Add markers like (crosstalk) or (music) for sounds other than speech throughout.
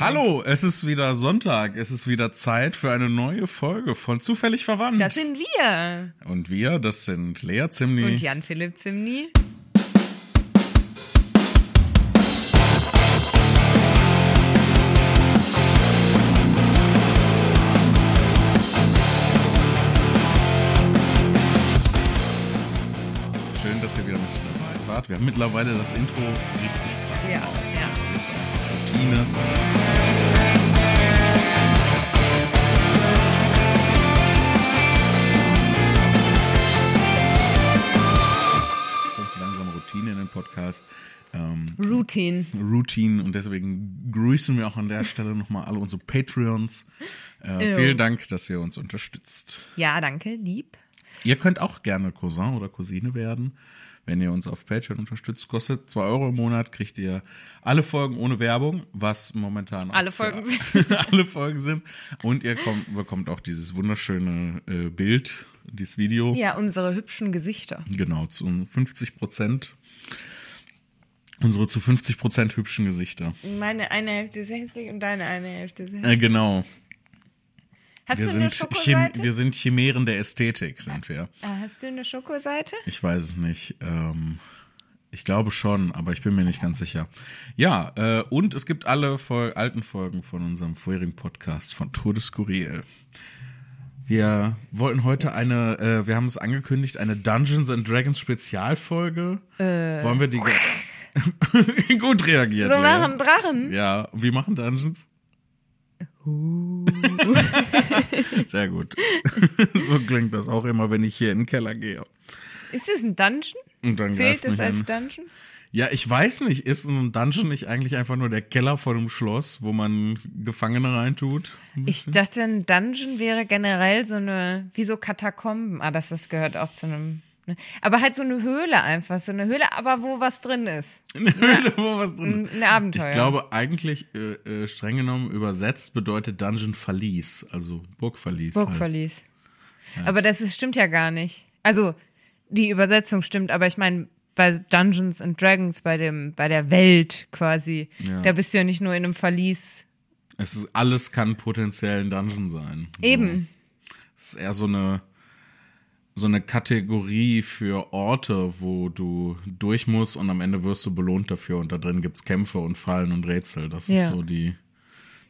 Hallo, es ist wieder Sonntag. Es ist wieder Zeit für eine neue Folge von Zufällig Verwandt. Das sind wir. Und wir, das sind Lea Zimni. Und Jan-Philipp Zimni. Schön, dass ihr wieder mit dabei wart. Wir haben mittlerweile das Intro richtig krass Ja, drauf. ja. Das ist einfach Routine. Podcast. Ähm, Routine. Routine und deswegen grüßen wir auch an der Stelle nochmal alle unsere Patreons. Äh, vielen Dank, dass ihr uns unterstützt. Ja, danke, lieb. Ihr könnt auch gerne Cousin oder Cousine werden, wenn ihr uns auf Patreon unterstützt. Kostet 2 Euro im Monat, kriegt ihr alle Folgen ohne Werbung, was momentan auch Alle Folgen (laughs) alle Folgen sind. Und ihr kommt, bekommt auch dieses wunderschöne äh, Bild, dieses Video. Ja, unsere hübschen Gesichter. Genau, zu 50 Prozent. Unsere zu 50 Prozent hübschen Gesichter. Meine eine Hälfte ist hässlich und deine eine Hälfte ist hässlich. Äh, genau. Hast Wir du eine Schokoseite? wir sind Chimären der Ästhetik, sind wir. Ah, hast du eine Schokoseite? Ich weiß es nicht. Ähm, ich glaube schon, aber ich bin mir nicht ganz sicher. Ja, äh, und es gibt alle Fol alten Folgen von unserem vorherigen Podcast von Tour de Skurril. Wir wollten heute eine, äh, wir haben es angekündigt, eine Dungeons and Dragons Spezialfolge. Wollen wir die (laughs) gut reagiert? So Lea. machen Drachen. Ja, wie machen Dungeons? (laughs) Sehr gut. (laughs) so klingt das auch immer, wenn ich hier in den Keller gehe. Ist das ein Dungeon? Und dann Zählt mich als. Dungeon? Ja, ich weiß nicht, ist ein Dungeon nicht eigentlich einfach nur der Keller vor dem Schloss, wo man Gefangene reintut? Ich dachte, ein Dungeon wäre generell so eine, wie so Katakomben. Ah, das, das gehört auch zu einem. Ne? Aber halt so eine Höhle einfach, so eine Höhle, aber wo was drin ist. Eine Höhle, wo was drin ist. Ein Abenteuer. Ich glaube, eigentlich, äh, äh, streng genommen, übersetzt bedeutet Dungeon Verlies, also Burgverlies. Halt. Burgverlies. Aber das ist, stimmt ja gar nicht. Also, die Übersetzung stimmt, aber ich meine, bei Dungeons and Dragons, bei dem, bei der Welt quasi, Ja. da bist du ja nicht nur in einem Verlies. Es ist, alles kann potenziell ein Dungeon sein. Eben. Es ist eher so eine, so eine Kategorie für Orte, wo du durch musst und am Ende wirst du belohnt dafür und da drin gibt's Kämpfe und Fallen und Rätsel. Das ist Ja. so die,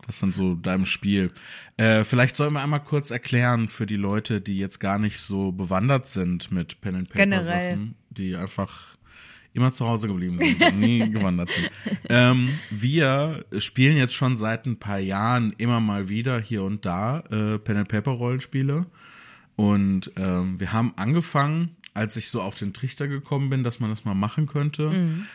das ist dann so deinem Spiel. Äh, vielleicht sollen wir einmal kurz erklären für die Leute, die jetzt gar nicht so bewandert sind mit Pen and Paper Generell. Sachen, die einfach immer zu Hause geblieben sind und nie (laughs) gewandert sind. Ähm, wir spielen jetzt schon seit ein paar Jahren immer mal wieder hier und da äh, Pen and Paper Rollenspiele und ähm, wir haben angefangen, als ich so auf den Trichter gekommen bin, dass man das mal machen könnte,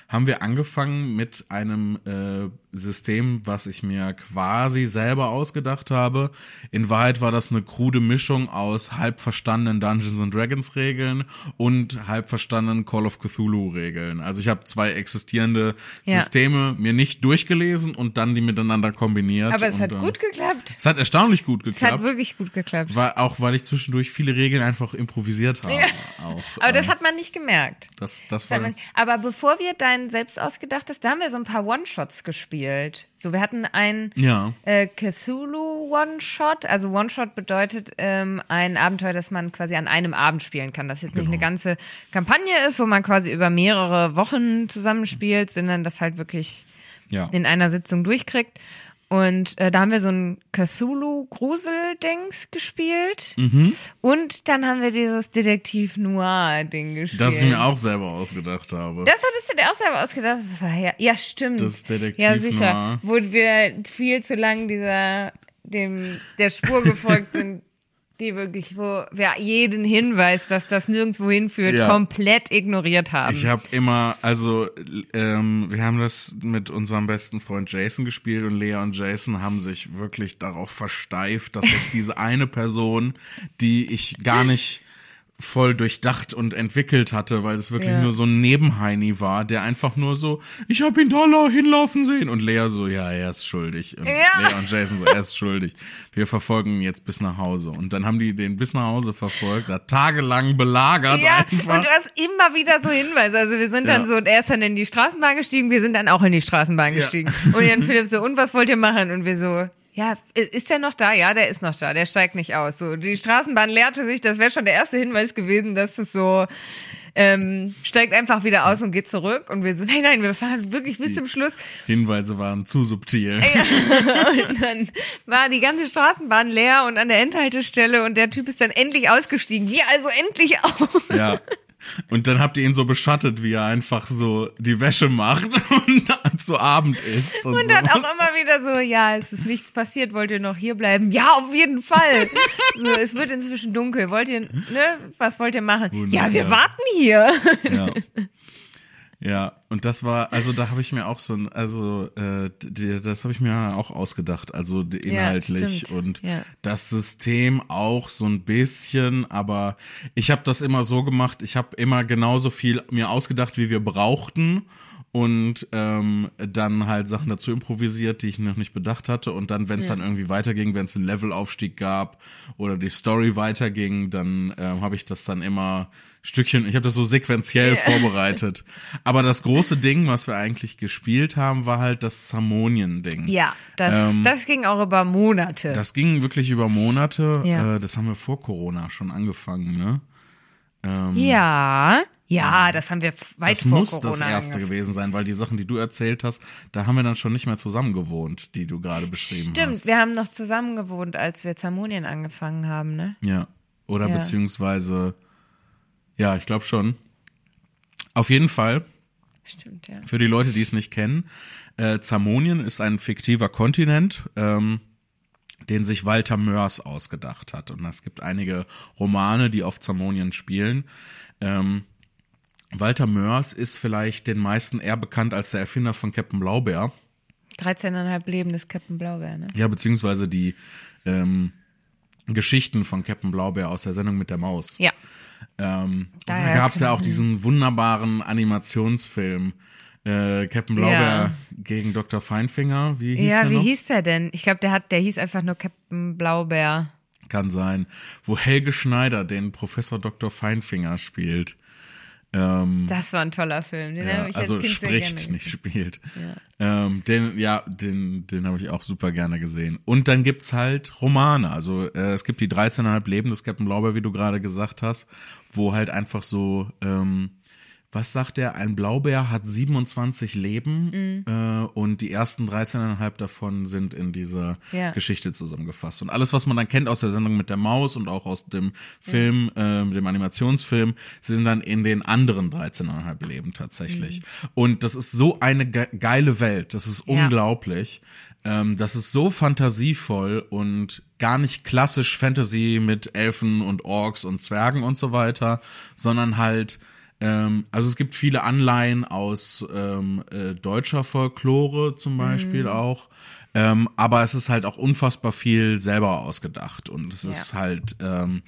haben wir angefangen mit einem äh, System, was ich mir quasi selber ausgedacht habe. In Wahrheit war das eine krude Mischung aus halb verstandenen Dungeons and Dragons Regeln und halb verstandenen Call of Cthulhu Regeln. Also ich habe zwei existierende Ja. Systeme mir nicht durchgelesen und dann die miteinander kombiniert. Aber es hat gut geklappt. Es hat erstaunlich gut Es geklappt. hat wirklich gut geklappt. Weil, auch weil ich zwischendurch viele Regeln einfach improvisiert habe. Ja. Auch, Aber das äh, hat man nicht gemerkt. das, das Das war, man- Aber bevor wir dein selbst ausgedachtes, da haben wir so ein paar One-Shots gespielt. So, wir hatten ein ja, äh, Cthulhu One-Shot. Also One-Shot bedeutet ähm, ein Abenteuer, das man quasi an einem Abend spielen kann. Das jetzt nicht Genau. eine ganze Kampagne ist, wo man quasi über mehrere Wochen zusammenspielt, sondern das halt wirklich ja. in einer Sitzung durchkriegt. Und äh, da haben wir so ein Cthulhu-Grusel-Dings gespielt. Mhm. Und dann haben wir dieses Detektiv-Noir-Ding gespielt. Das ich mir auch selber ausgedacht habe. Das hattest du dir auch selber ausgedacht? Das war ja, ja stimmt. Das Detektiv Ja, sicher. Noir. Wo wir viel zu lang dieser, dem, der Spur gefolgt sind, die wirklich, wo wir jeden Hinweis, dass das nirgendwo hinführt, Ja. komplett ignoriert haben. Ich habe immer, also ähm, wir haben das mit unserem besten Freund Jason gespielt und Lea und Jason haben sich wirklich darauf versteift, dass jetzt diese eine Person, die ich gar nicht voll durchdacht und entwickelt hatte, weil es wirklich Ja. nur so ein Nebenheini war, der einfach nur so, ich hab ihn da la- hinlaufen sehen und Lea so, ja, er ist schuldig. Und Ja. Lea und Jason so, er ist schuldig. Wir verfolgen ihn jetzt bis nach Hause. Und dann haben die den bis nach Hause verfolgt, da tagelang belagert Ja, einfach. und du hast immer wieder so Hinweise. Also wir sind dann Ja. so, er ist dann in die Straßenbahn gestiegen, wir sind dann auch in die Straßenbahn gestiegen. Und Jan Philipp so, und was wollt ihr machen? Und wir so, ja, ist der noch da? Ja, der ist noch da, der steigt nicht aus. So, die Straßenbahn leerte sich, das wäre schon der erste Hinweis gewesen, dass es so ähm, steigt einfach wieder aus und geht zurück. Und wir so, nein, nein, wir fahren wirklich bis zum Schluss. Hinweise waren zu subtil. (laughs) Und dann war die ganze Straßenbahn leer und an der Endhaltestelle und der Typ ist dann endlich ausgestiegen. Wir also endlich auch. Ja. Und dann habt ihr ihn so beschattet, wie er einfach so die Wäsche macht (laughs) und dann zu Abend isst. Und, Und dann auch immer wieder so, ja, es ist nichts passiert, wollt ihr noch hier bleiben? Ja, auf jeden Fall. (laughs) so, es wird inzwischen dunkel. Wollt ihr, ne, was wollt ihr machen? Wunderbar. Ja, wir warten hier. Ja. (laughs) Ja, und das war, also da habe ich mir auch so ein, also äh, die, das habe ich mir auch ausgedacht, also inhaltlich stimmt. und Ja. das System auch so ein bisschen, aber ich habe das immer so gemacht, ich habe immer genauso viel mir ausgedacht, wie wir brauchten und ähm, dann halt Sachen dazu improvisiert, die ich noch nicht bedacht hatte und dann, wenn es dann irgendwie weiterging, wenn es einen Levelaufstieg gab oder die Story weiterging, dann ähm, habe ich das dann immer Stückchen, ich habe das so sequenziell vorbereitet. (laughs) Aber das große Ding, was wir eigentlich gespielt haben, war halt das Samonien-Ding. Ja, das, Ähm, das ging auch über Monate. Das ging wirklich über Monate. Ja. Äh, das haben wir vor Corona schon angefangen, ne? ja, ja, das haben wir weit Das vor muss Corona das erste angefangen. gewesen sein, weil die Sachen, die du erzählt hast, da haben wir dann schon nicht mehr zusammen gewohnt, die du gerade beschrieben Stimmt, hast. wir haben noch zusammen gewohnt, als wir Zamonien angefangen haben, ne? Ja. Oder Ja. beziehungsweise, ja, ich glaube schon. Auf jeden Fall, Stimmt, ja. für die Leute, die es nicht kennen, äh, Zamonien ist ein fiktiver Kontinent, ähm, den sich Walter Mörs ausgedacht hat. Und es gibt einige Romane, die auf Zamonien spielen. Ähm, Walter Mörs ist vielleicht den meisten eher bekannt als der Erfinder von Captain Blaubeer. 13,5 Leben des Captain Blaubeer, ne? Ja, beziehungsweise die ähm, Geschichten von Captain Blaubeer aus der Sendung mit der Maus. Ja. Ähm, da gab es ja auch diesen wunderbaren Animationsfilm äh, Captain Blaubeer Ja. gegen Dr. Feinfinger. Wie hieß ja, der wie noch? hieß der denn? Ich glaube, der hat, der hieß einfach nur Captain Blaubeer. Kann sein. Wo Helge Schneider den Professor Dr. Feinfinger spielt. Ähm, Das war ein toller Film. Den ja, habe ich also als Kind sehr spricht, gerne nicht spielt. Ähm, den, ja, den, den habe ich auch super gerne gesehen. Und dann gibt's halt Romane. Also äh, es gibt die 13,5 Leben des Captain Blaubeer, wie du gerade gesagt hast, wo halt einfach so, ähm, was sagt er? Ein Blaubeer hat 27 Leben Mhm. äh, und die ersten 13,5 davon sind in dieser Ja. Geschichte zusammengefasst. Und alles, was man dann kennt aus der Sendung mit der Maus und auch aus dem Film, äh, dem Animationsfilm, sind dann in den anderen 13,5 Leben tatsächlich. Und das ist so eine ge geile Welt. Das ist Mhm. Ja. unglaublich. Ähm, das ist so fantasievoll und gar nicht klassisch Fantasy mit Elfen und Orks und Zwergen und so weiter, sondern halt ähm, also es gibt viele Anleihen aus ähm, äh, deutscher Folklore zum Beispiel auch. Ähm, aber es ist halt auch unfassbar viel selber ausgedacht und es ist halt, ähm,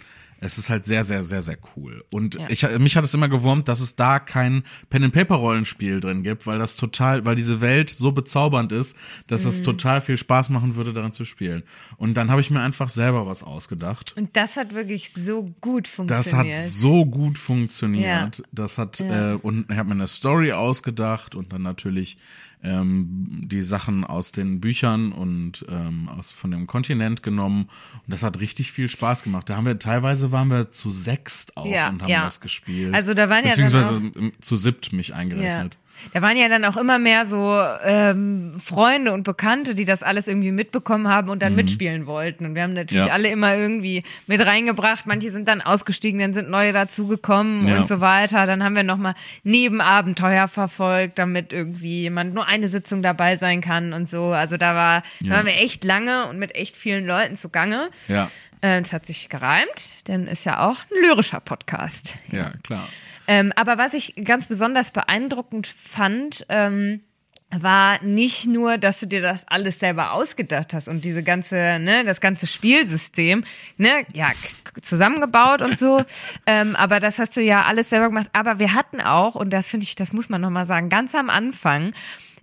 es ist halt sehr, sehr, sehr, sehr cool. Und Ja. ich, mich hat es immer gewurmt, dass es da kein Pen-and-Paper-Rollenspiel drin gibt, weil das total, weil diese Welt so bezaubernd ist, dass es total viel Spaß machen würde, daran zu spielen. Und dann habe ich mir einfach selber was ausgedacht. Und das hat wirklich so gut Das funktioniert. hat so gut funktioniert. Ja. Das hat Ja. äh, und ich habe mir eine Story ausgedacht und dann natürlich ähm, die Sachen aus den Büchern und ähm, aus von dem Kontinent genommen und das hat richtig viel Spaß gemacht. Da haben wir teilweise waren wir zu sechst auch Ja, und haben ja. das gespielt. Also da waren ja dann beziehungsweise zu siebt mich eingerechnet. Da waren ja dann auch immer mehr so ähm, Freunde und Bekannte, die das alles irgendwie mitbekommen haben und dann mitspielen wollten. Und wir haben natürlich Mhm. Ja. alle immer irgendwie mit reingebracht. Manche sind dann ausgestiegen, dann sind neue dazugekommen Ja. und so weiter. Dann haben wir nochmal Nebenabenteuer verfolgt, damit irgendwie jemand nur eine Sitzung dabei sein kann und so. Also da war, da Ja. waren wir echt lange und mit echt vielen Leuten zugange. Ja, Es hat sich gereimt, denn ist ja auch ein lyrischer Podcast. ja, klar. Ähm, aber was ich ganz besonders beeindruckend fand, ähm, war nicht nur, dass du dir das alles selber ausgedacht hast und diese ganze, ne, das ganze Spielsystem, ne, ja, zusammengebaut und so, (laughs) ähm, aber das hast du ja alles selber gemacht. Aber wir hatten auch, und das finde ich, das muss man nochmal sagen, ganz am Anfang,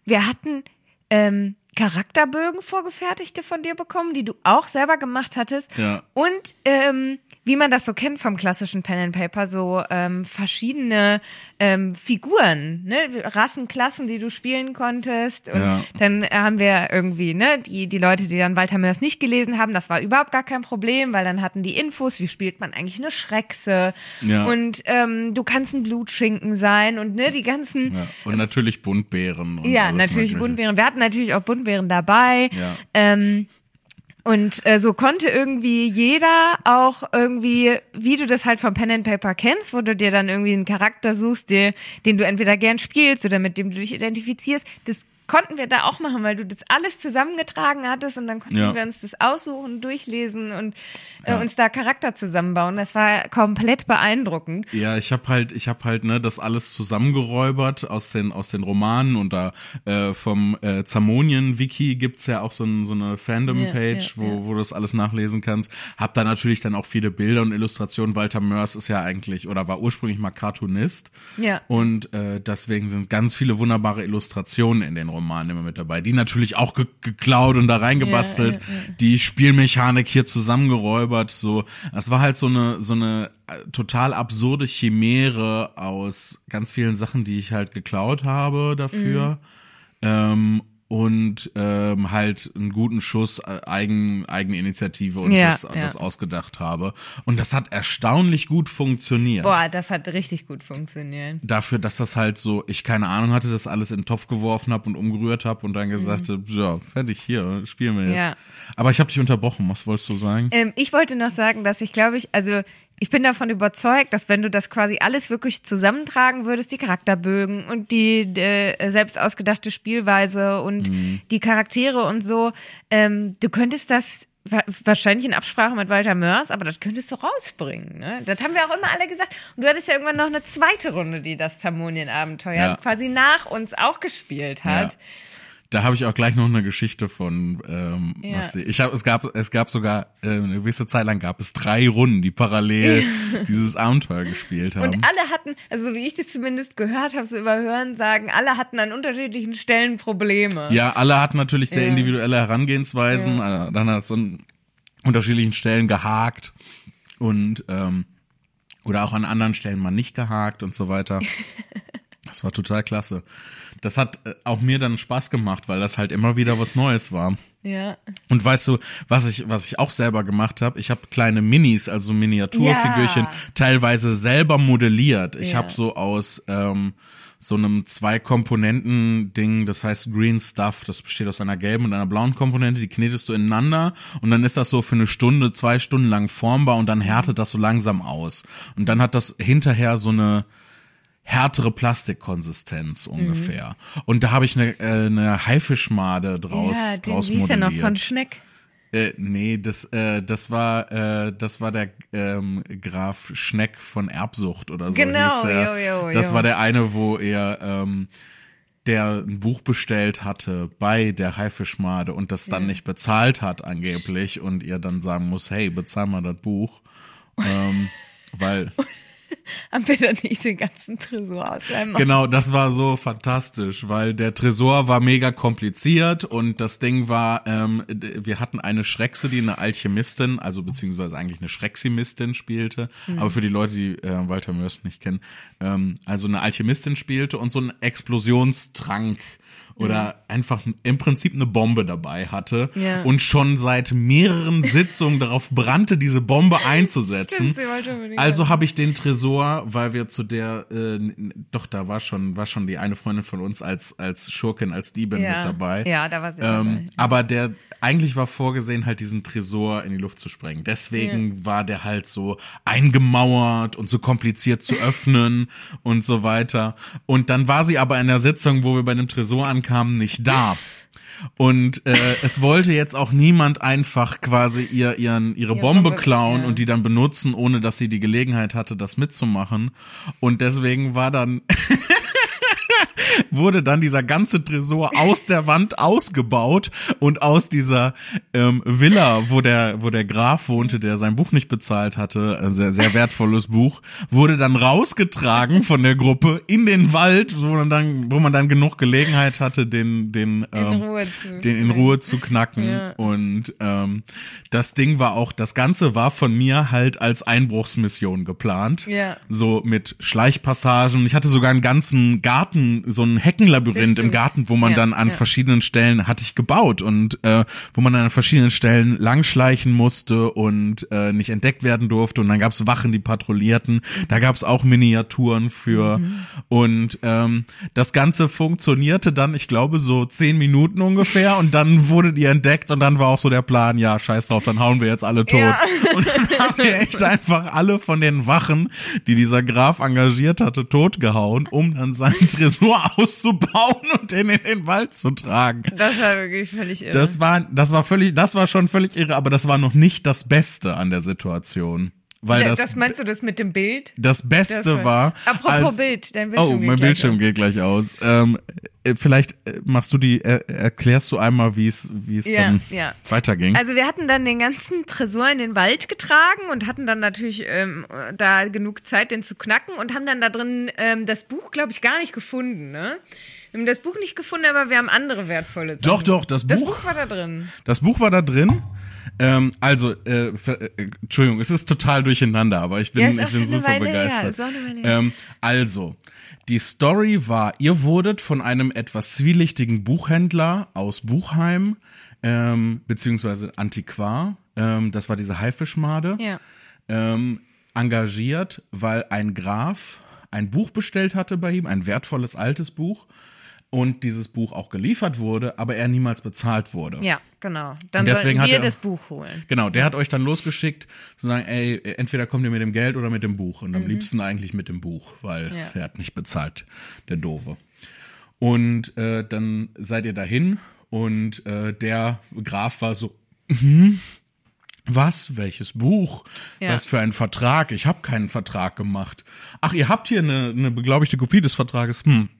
wir hatten ähm, Charakterbögen vorgefertigte von dir bekommen, die du auch selber gemacht hattest. Ja. Und ähm, wie man das so kennt vom klassischen Pen and Paper, so ähm, verschiedene ähm, Figuren, ne, Rassenklassen, die du spielen konntest. Und Ja. dann haben wir irgendwie, ne, die, die Leute, die dann Walter Mörs nicht gelesen haben, das war überhaupt gar kein Problem, weil dann hatten die Infos, wie spielt man eigentlich eine Schreckse. Ja. Und ähm, du kannst ein Blutschinken sein und ne, die ganzen Ja. Und natürlich Buntbeeren. Und ja, natürlich. Buntbeeren. Wir hatten natürlich auch Buntbeeren dabei. Ja. Ähm, und äh, so konnte irgendwie jeder auch irgendwie, wie du das halt vom Pen and Paper kennst, wo du dir dann irgendwie einen Charakter suchst, der, den du entweder gern spielst oder mit dem du dich identifizierst, das konnten wir da auch machen, weil du das alles zusammengetragen hattest und dann konnten Ja. wir uns das aussuchen, durchlesen und äh, Ja. uns da Charakter zusammenbauen. Das war komplett beeindruckend. Ja, ich habe halt, ich habe halt ne das alles zusammengeräubert aus den aus den Romanen und da äh, vom äh, Zamonien Wiki gibt's ja auch so, ein, so eine Fandom Page, Ja, wo wo du das alles nachlesen kannst. Hab da natürlich dann auch viele Bilder und Illustrationen. Walter Mörs ist ja eigentlich oder war ursprünglich mal Cartoonist. Ja. Und äh, deswegen sind ganz viele wunderbare Illustrationen in den Romanen immer mit dabei. Die natürlich auch ge geklaut und da reingebastelt. Ja, Die Spielmechanik hier zusammengeräubert. So, das war halt so eine so eine äh, total absurde Chimäre aus ganz vielen Sachen, die ich halt geklaut habe dafür. Ähm, und ähm, halt einen guten Schuss äh, Eigen, Eigeninitiative und Ja, das, ja. das ausgedacht habe. Und das hat erstaunlich gut funktioniert Boah, das hat richtig gut funktioniert. dafür, dass das halt so, ich keine Ahnung hatte, das alles in den Topf geworfen habe und umgerührt habe und dann gesagt habe, ja, fertig, hier, spielen wir jetzt. Mhm. Ja. Aber ich habe dich unterbrochen, was wolltest du sagen? Ähm, ich wollte noch sagen, dass ich glaube ich, also ich bin davon überzeugt, dass wenn du das quasi alles wirklich zusammentragen würdest, die Charakterbögen und die äh, selbst ausgedachte Spielweise und die Charaktere und so, ähm, du könntest das wa- wahrscheinlich in Absprache mit Walter Mörs, aber das könntest du rausbringen. Ne? Das haben wir auch immer alle gesagt. Und du hattest ja irgendwann noch eine zweite Runde, die das Zamonien-Abenteuer Ja. quasi nach uns auch gespielt hat. Ja. Da habe ich auch gleich noch eine Geschichte von. Ähm, Ja. was ich habe, es gab, es gab sogar äh, eine gewisse Zeit lang gab es drei Runden, die parallel (laughs) dieses Abenteuer gespielt haben. Und alle hatten, also so wie ich das zumindest gehört habe, so über Hören sagen, alle hatten an unterschiedlichen Stellen Probleme. Ja, alle hatten natürlich sehr Ja. individuelle Herangehensweisen. Äh, Dann hat es an unterschiedlichen Stellen gehakt und ähm, oder auch an anderen Stellen mal nicht gehakt und so weiter. (laughs) Das war total klasse. Das hat äh, auch mir dann Spaß gemacht, weil das halt immer wieder was Neues war. Ja. Und weißt du, was ich, was ich auch selber gemacht habe? Ich habe kleine Minis, also Miniaturfigürchen, Ja. teilweise selber modelliert. Ich Ja. habe so aus ähm, so einem zwei Komponenten Ding, das heißt Green Stuff, das besteht aus einer gelben und einer blauen Komponente, die knetest du ineinander und dann ist das so für eine Stunde, zwei Stunden lang formbar und dann härtet das so langsam aus. Und dann hat das hinterher so eine härtere Plastikkonsistenz ungefähr. Und da habe ich eine, äh, eine Haifischmade draus, ja, den draus ist ja modelliert. noch von Schneck. Äh, nee, das, äh, das war, äh, das war der ähm, Graf Schneck von Erbsucht oder so. Genau, er. jo, jo, Das jo. war der eine, wo er, ähm, der ein Buch bestellt hatte bei der Haifischmade und das dann nicht bezahlt hat angeblich und ihr dann sagen muss, hey, bezahl mal das Buch. ähm, (laughs) weil (laughs) Haben wir dann nicht den ganzen Tresor aus Genau, das war so fantastisch, weil der Tresor war mega kompliziert und das Ding war, ähm, wir hatten eine Schreckse, die eine Alchemistin, also beziehungsweise eigentlich eine Schrecksimistin spielte, aber für die Leute, die äh, Walter Mörs nicht kennen, ähm, also eine Alchemistin spielte und so einen Explosionstrank oder einfach im Prinzip eine Bombe dabei hatte Ja. und schon seit mehreren Sitzungen darauf brannte, diese Bombe (laughs) einzusetzen. Stimmt, Also habe ich den Tresor, weil wir zu der, äh, doch da war schon, war schon die eine Freundin von uns als als Schurkin, als Diebin Ja. mit dabei. Ja, da war sie Ähm, dabei. aber der eigentlich war vorgesehen, halt diesen Tresor in die Luft zu sprengen. Deswegen war der halt so eingemauert und so kompliziert zu (laughs) öffnen und so weiter. Und dann war sie aber in der Sitzung, wo wir bei dem Tresor ankamen, nicht da. (laughs) Und äh, es wollte jetzt auch niemand einfach quasi ihr ihren ihre Ihre Bombe Bombe, klauen ja. und die dann benutzen, ohne dass sie die Gelegenheit hatte, das mitzumachen. Und deswegen war dann (laughs) (laughs) wurde dann dieser ganze Tresor aus der Wand ausgebaut und aus dieser ähm, Villa, wo der, wo der Graf wohnte, der sein Buch nicht bezahlt hatte, ein sehr, sehr wertvolles Buch, wurde dann rausgetragen von der Gruppe in den Wald, wo man dann, wo man dann genug Gelegenheit hatte, den, den, ähm, in Ruhe zu den in Ruhe zu knacken. Ja. Und ähm, das Ding war auch, das Ganze war von mir halt als Einbruchsmission geplant. Ja. So mit Schleichpassagen. Ich hatte sogar einen ganzen Garten, so ein Heckenlabyrinth im. Garten, wo man Ja, dann an ja. verschiedenen Stellen hatte ich gebaut und äh, wo man dann an verschiedenen Stellen langschleichen musste und äh, nicht entdeckt werden durfte. Und dann gab's Wachen, die patrouillierten. Da gab's auch Miniaturen für. Mhm. Und ähm, das Ganze funktionierte dann, ich glaube, so zehn Minuten ungefähr. Und dann wurde die entdeckt und dann war auch so der Plan, ja, scheiß drauf, dann hauen wir jetzt alle tot. Ja. (laughs) Und dann haben wir echt einfach alle von den Wachen, die dieser Graf engagiert hatte, totgehauen, um dann seinen Tresor auszubauen und den in den Wald zu tragen. Das war wirklich völlig irre. Das war, das war völlig, das war schon völlig irre, aber das war noch nicht das Beste an der Situation. Weil Ja, das, das meinst du das mit dem Bild? das Beste Das war. Apropos als, Bild, dein Bildschirm Oh, geht mein gleich Bildschirm auf. geht gleich aus. Ähm, äh, vielleicht äh, machst du die, äh, erklärst du einmal, wie es, wie es Ja, dann ja. weiterging. Also wir hatten dann den ganzen Tresor in den Wald getragen und hatten dann natürlich ähm, da genug Zeit, den zu knacken und haben dann da drin ähm, das Buch, glaube ich, gar nicht gefunden. Ne? Wir haben das Buch nicht gefunden, aber wir haben andere wertvolle Sachen. Doch, doch, das Das Buch- Buch war da drin. Das Buch war da drin. Ähm, also, äh, äh, Entschuldigung, es ist total durcheinander, aber ich bin, Ja, ich bin super Weile begeistert. Ähm, also, die Story war, ihr wurdet von einem etwas zwielichtigen Buchhändler aus Buchheim, ähm, beziehungsweise Antiquar, ähm, das war diese Haifischmade, Ja. ähm, engagiert, weil ein Graf ein Buch bestellt hatte bei ihm, ein wertvolles altes Buch, und dieses Buch auch geliefert wurde, aber er niemals bezahlt wurde. Ja, genau. Dann deswegen sollten hat wir er- das Buch holen. Genau, der hat euch dann losgeschickt, zu sagen, ey, entweder kommt ihr mit dem Geld oder mit dem Buch. Und am liebsten eigentlich mit dem Buch, weil Mhm. Ja. er hat nicht bezahlt, der Doofe. Und äh, dann seid ihr dahin und äh, der Graf war so, "Mhm, was? Welches Buch? Ja. Was für ein Vertrag? Ich habe keinen Vertrag gemacht. Ach, ihr habt hier eine, eine beglaubigte Kopie des Vertrages. Hm.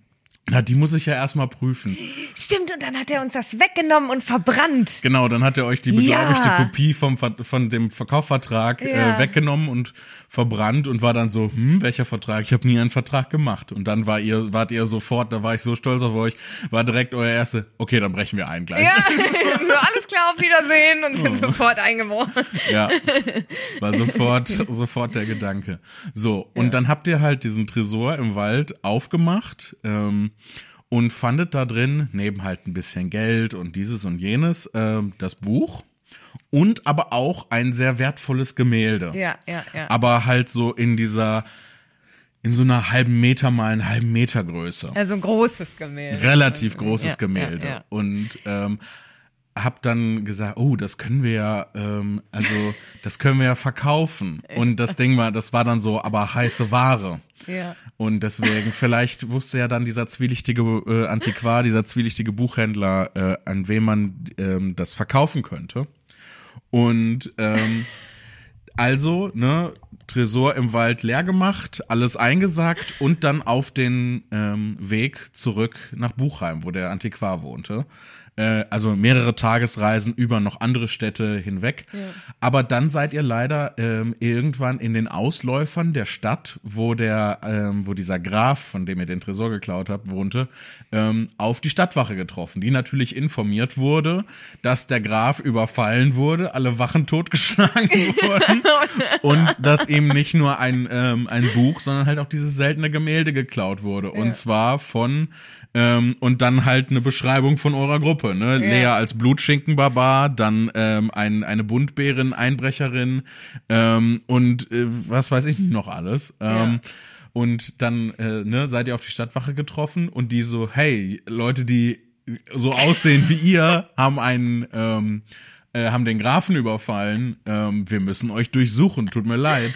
Na, die muss ich ja erstmal prüfen. Stimmt, und dann hat er uns das weggenommen und verbrannt. Genau, dann hat er euch die beglaubigte Ja. Kopie vom, von dem Verkaufsvertrag Ja. äh, weggenommen und verbrannt und war dann so, hm, welcher Vertrag? Ich habe nie einen Vertrag gemacht. Und dann war ihr, wart ihr sofort, da war ich so stolz auf euch, war direkt euer erste, okay, dann brechen wir ein gleich. Ja, (laughs) (laughs) so alles klar, auf Wiedersehen und Oh. sind sofort eingebrochen. Ja, (laughs) war sofort, sofort der Gedanke. So, und dann habt ihr halt diesen Tresor im Wald aufgemacht ähm, und fandet da drin, neben halt ein bisschen Geld und dieses und jenes, ähm, das Buch und aber auch ein sehr wertvolles Gemälde. Ja, ja, ja. Aber halt so in dieser, in so einer halben Meter mal einen halben Meter Größe Also ein großes Gemälde. relativ großes Ja, Gemälde ja, ja. und ähm, hab dann gesagt, oh, das können wir ja, ähm, also das können wir ja verkaufen. Und das Ding war, das war dann so, aber heiße Ware. Ja. Und deswegen, vielleicht wusste ja dann dieser zwielichtige äh, Antiquar, dieser zwielichtige Buchhändler, äh, an wem man ähm, das verkaufen könnte. Und ähm, also, ne, Tresor im Wald leer gemacht, alles eingesackt und dann auf den ähm, Weg zurück nach Buchheim, wo der Antiquar wohnte. Äh, also mehrere Tagesreisen über noch andere Städte hinweg. Aber dann seid ihr leider ähm, irgendwann in den Ausläufern der Stadt, wo der, ähm, wo dieser Graf, von dem ihr den Tresor geklaut habt, wohnte, ähm, auf die Stadtwache getroffen, die natürlich informiert wurde, dass der Graf überfallen wurde, alle Wachen totgeschlagen (laughs) wurden und dass ihm nicht nur ein, ähm, ein Buch, sondern halt auch dieses seltene Gemälde geklaut wurde. Und zwar von, ähm, und dann halt eine Beschreibung von eurer Gruppe. Ne? Lea als Blutschinkenbarbar, dann ähm, ein, eine Buntbärin, Einbrecherin ähm, und äh, was weiß ich nicht noch alles. Ähm, Und dann äh, ne, seid ihr auf die Stadtwache getroffen und die so, hey, Leute, die so aussehen wie ihr, (laughs) haben einen, ähm, äh, haben den Grafen überfallen. Ähm, wir müssen euch durchsuchen. Tut mir leid.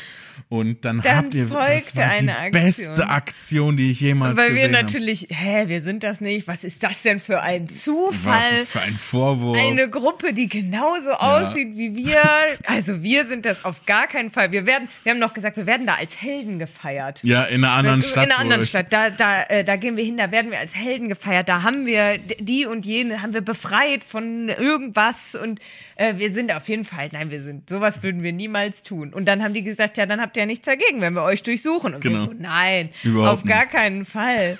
Und dann, Dann habt ihr, das war die eine Aktion. beste Aktion, die ich jemals Weil wir gesehen habe. natürlich, hä, wir sind das nicht. Was ist das denn für ein Zufall? Was ist für ein Vorwurf? eine Gruppe, die genauso aussieht wie wir. (laughs) Also wir sind das auf gar keinen Fall. Wir werden, wir haben noch gesagt, wir werden da als Helden gefeiert. ja, in einer anderen Stadt. In einer anderen Stadt. Da, da, äh, da gehen wir hin, da werden wir als Helden gefeiert. Da haben wir die und jene, haben wir befreit von irgendwas und äh, wir sind auf jeden Fall, nein, wir sind, sowas würden wir niemals tun. Und dann haben die gesagt, ja, dann habt ihr ja nichts dagegen, wenn wir euch durchsuchen. Und Genau. wir so, nein, Überhaupt auf gar keinen Fall.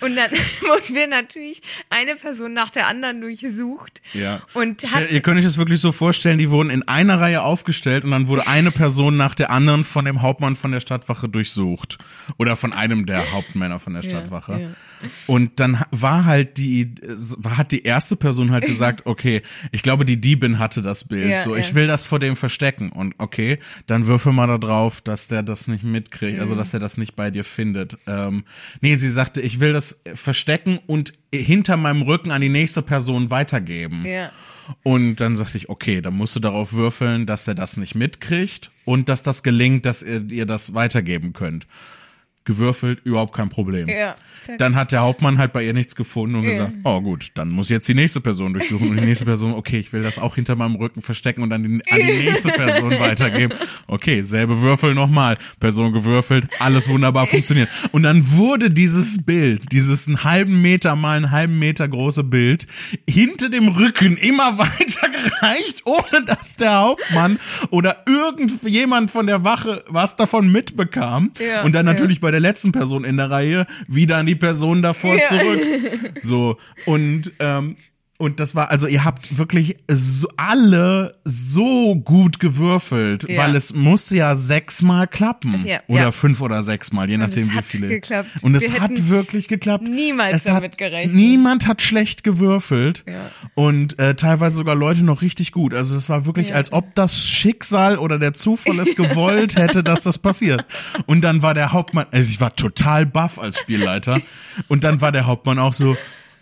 Und dann (laughs) wurden wir natürlich eine Person nach der anderen durchsucht. Ja. Und hat, ihr könnt euch das wirklich so vorstellen, die wurden in einer Reihe aufgestellt und dann wurde eine Person nach der anderen von dem Hauptmann von der Stadtwache durchsucht. Oder von einem der Hauptmänner von der Stadtwache. ja. Und dann war halt die, war, hat die erste Person halt (laughs) gesagt, okay, ich glaube, die Diebin hatte das Bild. Ja, so, ja. ich will das vor dem verstecken. Und okay, dann würfel mal da drauf, dass der das nicht mitkriegt, Mhm. also dass er das nicht bei dir findet. Ähm, nee, sie sagte, ich will das verstecken und hinter meinem Rücken an die nächste Person weitergeben. ja. Und dann sagte ich, okay, dann musst du darauf würfeln, dass er das nicht mitkriegt und dass das gelingt, dass ihr, ihr das weitergeben könnt. Gewürfelt, überhaupt kein Problem. Ja. Dann hat der Hauptmann halt bei ihr nichts gefunden und Ja. gesagt, oh gut, dann muss jetzt die nächste Person durchsuchen. Und die nächste Person, okay, ich will das auch hinter meinem Rücken verstecken und dann die, an die nächste Person weitergeben. Okay, selbe Würfel nochmal. Person gewürfelt, alles wunderbar funktioniert. Und dann wurde dieses Bild, dieses einen halben Meter mal einen halben Meter große Bild, hinter dem Rücken immer (laughs) weiter gereicht, ohne dass der Hauptmann oder irgendjemand von der Wache was davon mitbekam. Ja, und dann natürlich bei der letzten Person in der Reihe wieder an die Person davor Ja. zurück. (laughs) So und ähm, und das war also ihr habt wirklich so, alle so gut gewürfelt, Ja. weil es musste ja sechsmal klappen ja, oder ja. fünf oder sechsmal, je nachdem es wie hat viele. geklappt. Und es Wir hat wirklich geklappt. niemals es damit hat, gerechnet. Niemand hat schlecht gewürfelt Ja. und äh, teilweise sogar Leute noch richtig gut. Also es war wirklich, als ob das Schicksal oder der Zufall es (laughs) gewollt hätte, dass das passiert. Und dann war der Hauptmann, also ich war total baff als Spielleiter. Und dann war der Hauptmann auch so,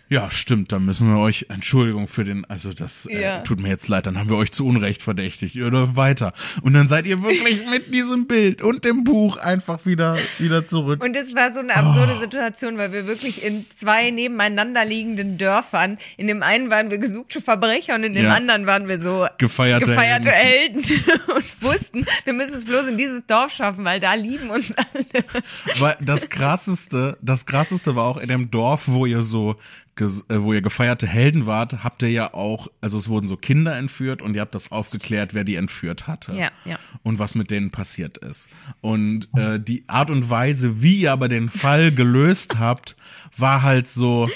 ja, stimmt, dann müssen wir euch, Entschuldigung für den, also das äh, Ja. tut mir jetzt leid, dann haben wir euch zu Unrecht verdächtigt, oder weiter. Und dann seid ihr wirklich (laughs) mit diesem Bild und dem Buch einfach wieder, wieder zurück. Und es war so eine Oh. absurde Situation, weil wir wirklich in zwei nebeneinander liegenden Dörfern, in dem einen waren wir gesuchte Verbrecher und in dem Ja. anderen waren wir so Gefeierte gefeierte Helden, (laughs) und wussten, wir müssen es bloß in dieses Dorf schaffen, weil da lieben uns alle. Weil das krasseste, das krasseste war auch in dem Dorf, wo ihr so, äh, wo ihr gefeierte Helden wart, habt ihr ja auch, also es wurden so Kinder entführt und ihr habt das aufgeklärt, wer die entführt hatte. Ja, ja. Und was mit denen passiert ist. Und äh, die Art und Weise, wie ihr aber den Fall gelöst habt, war halt so,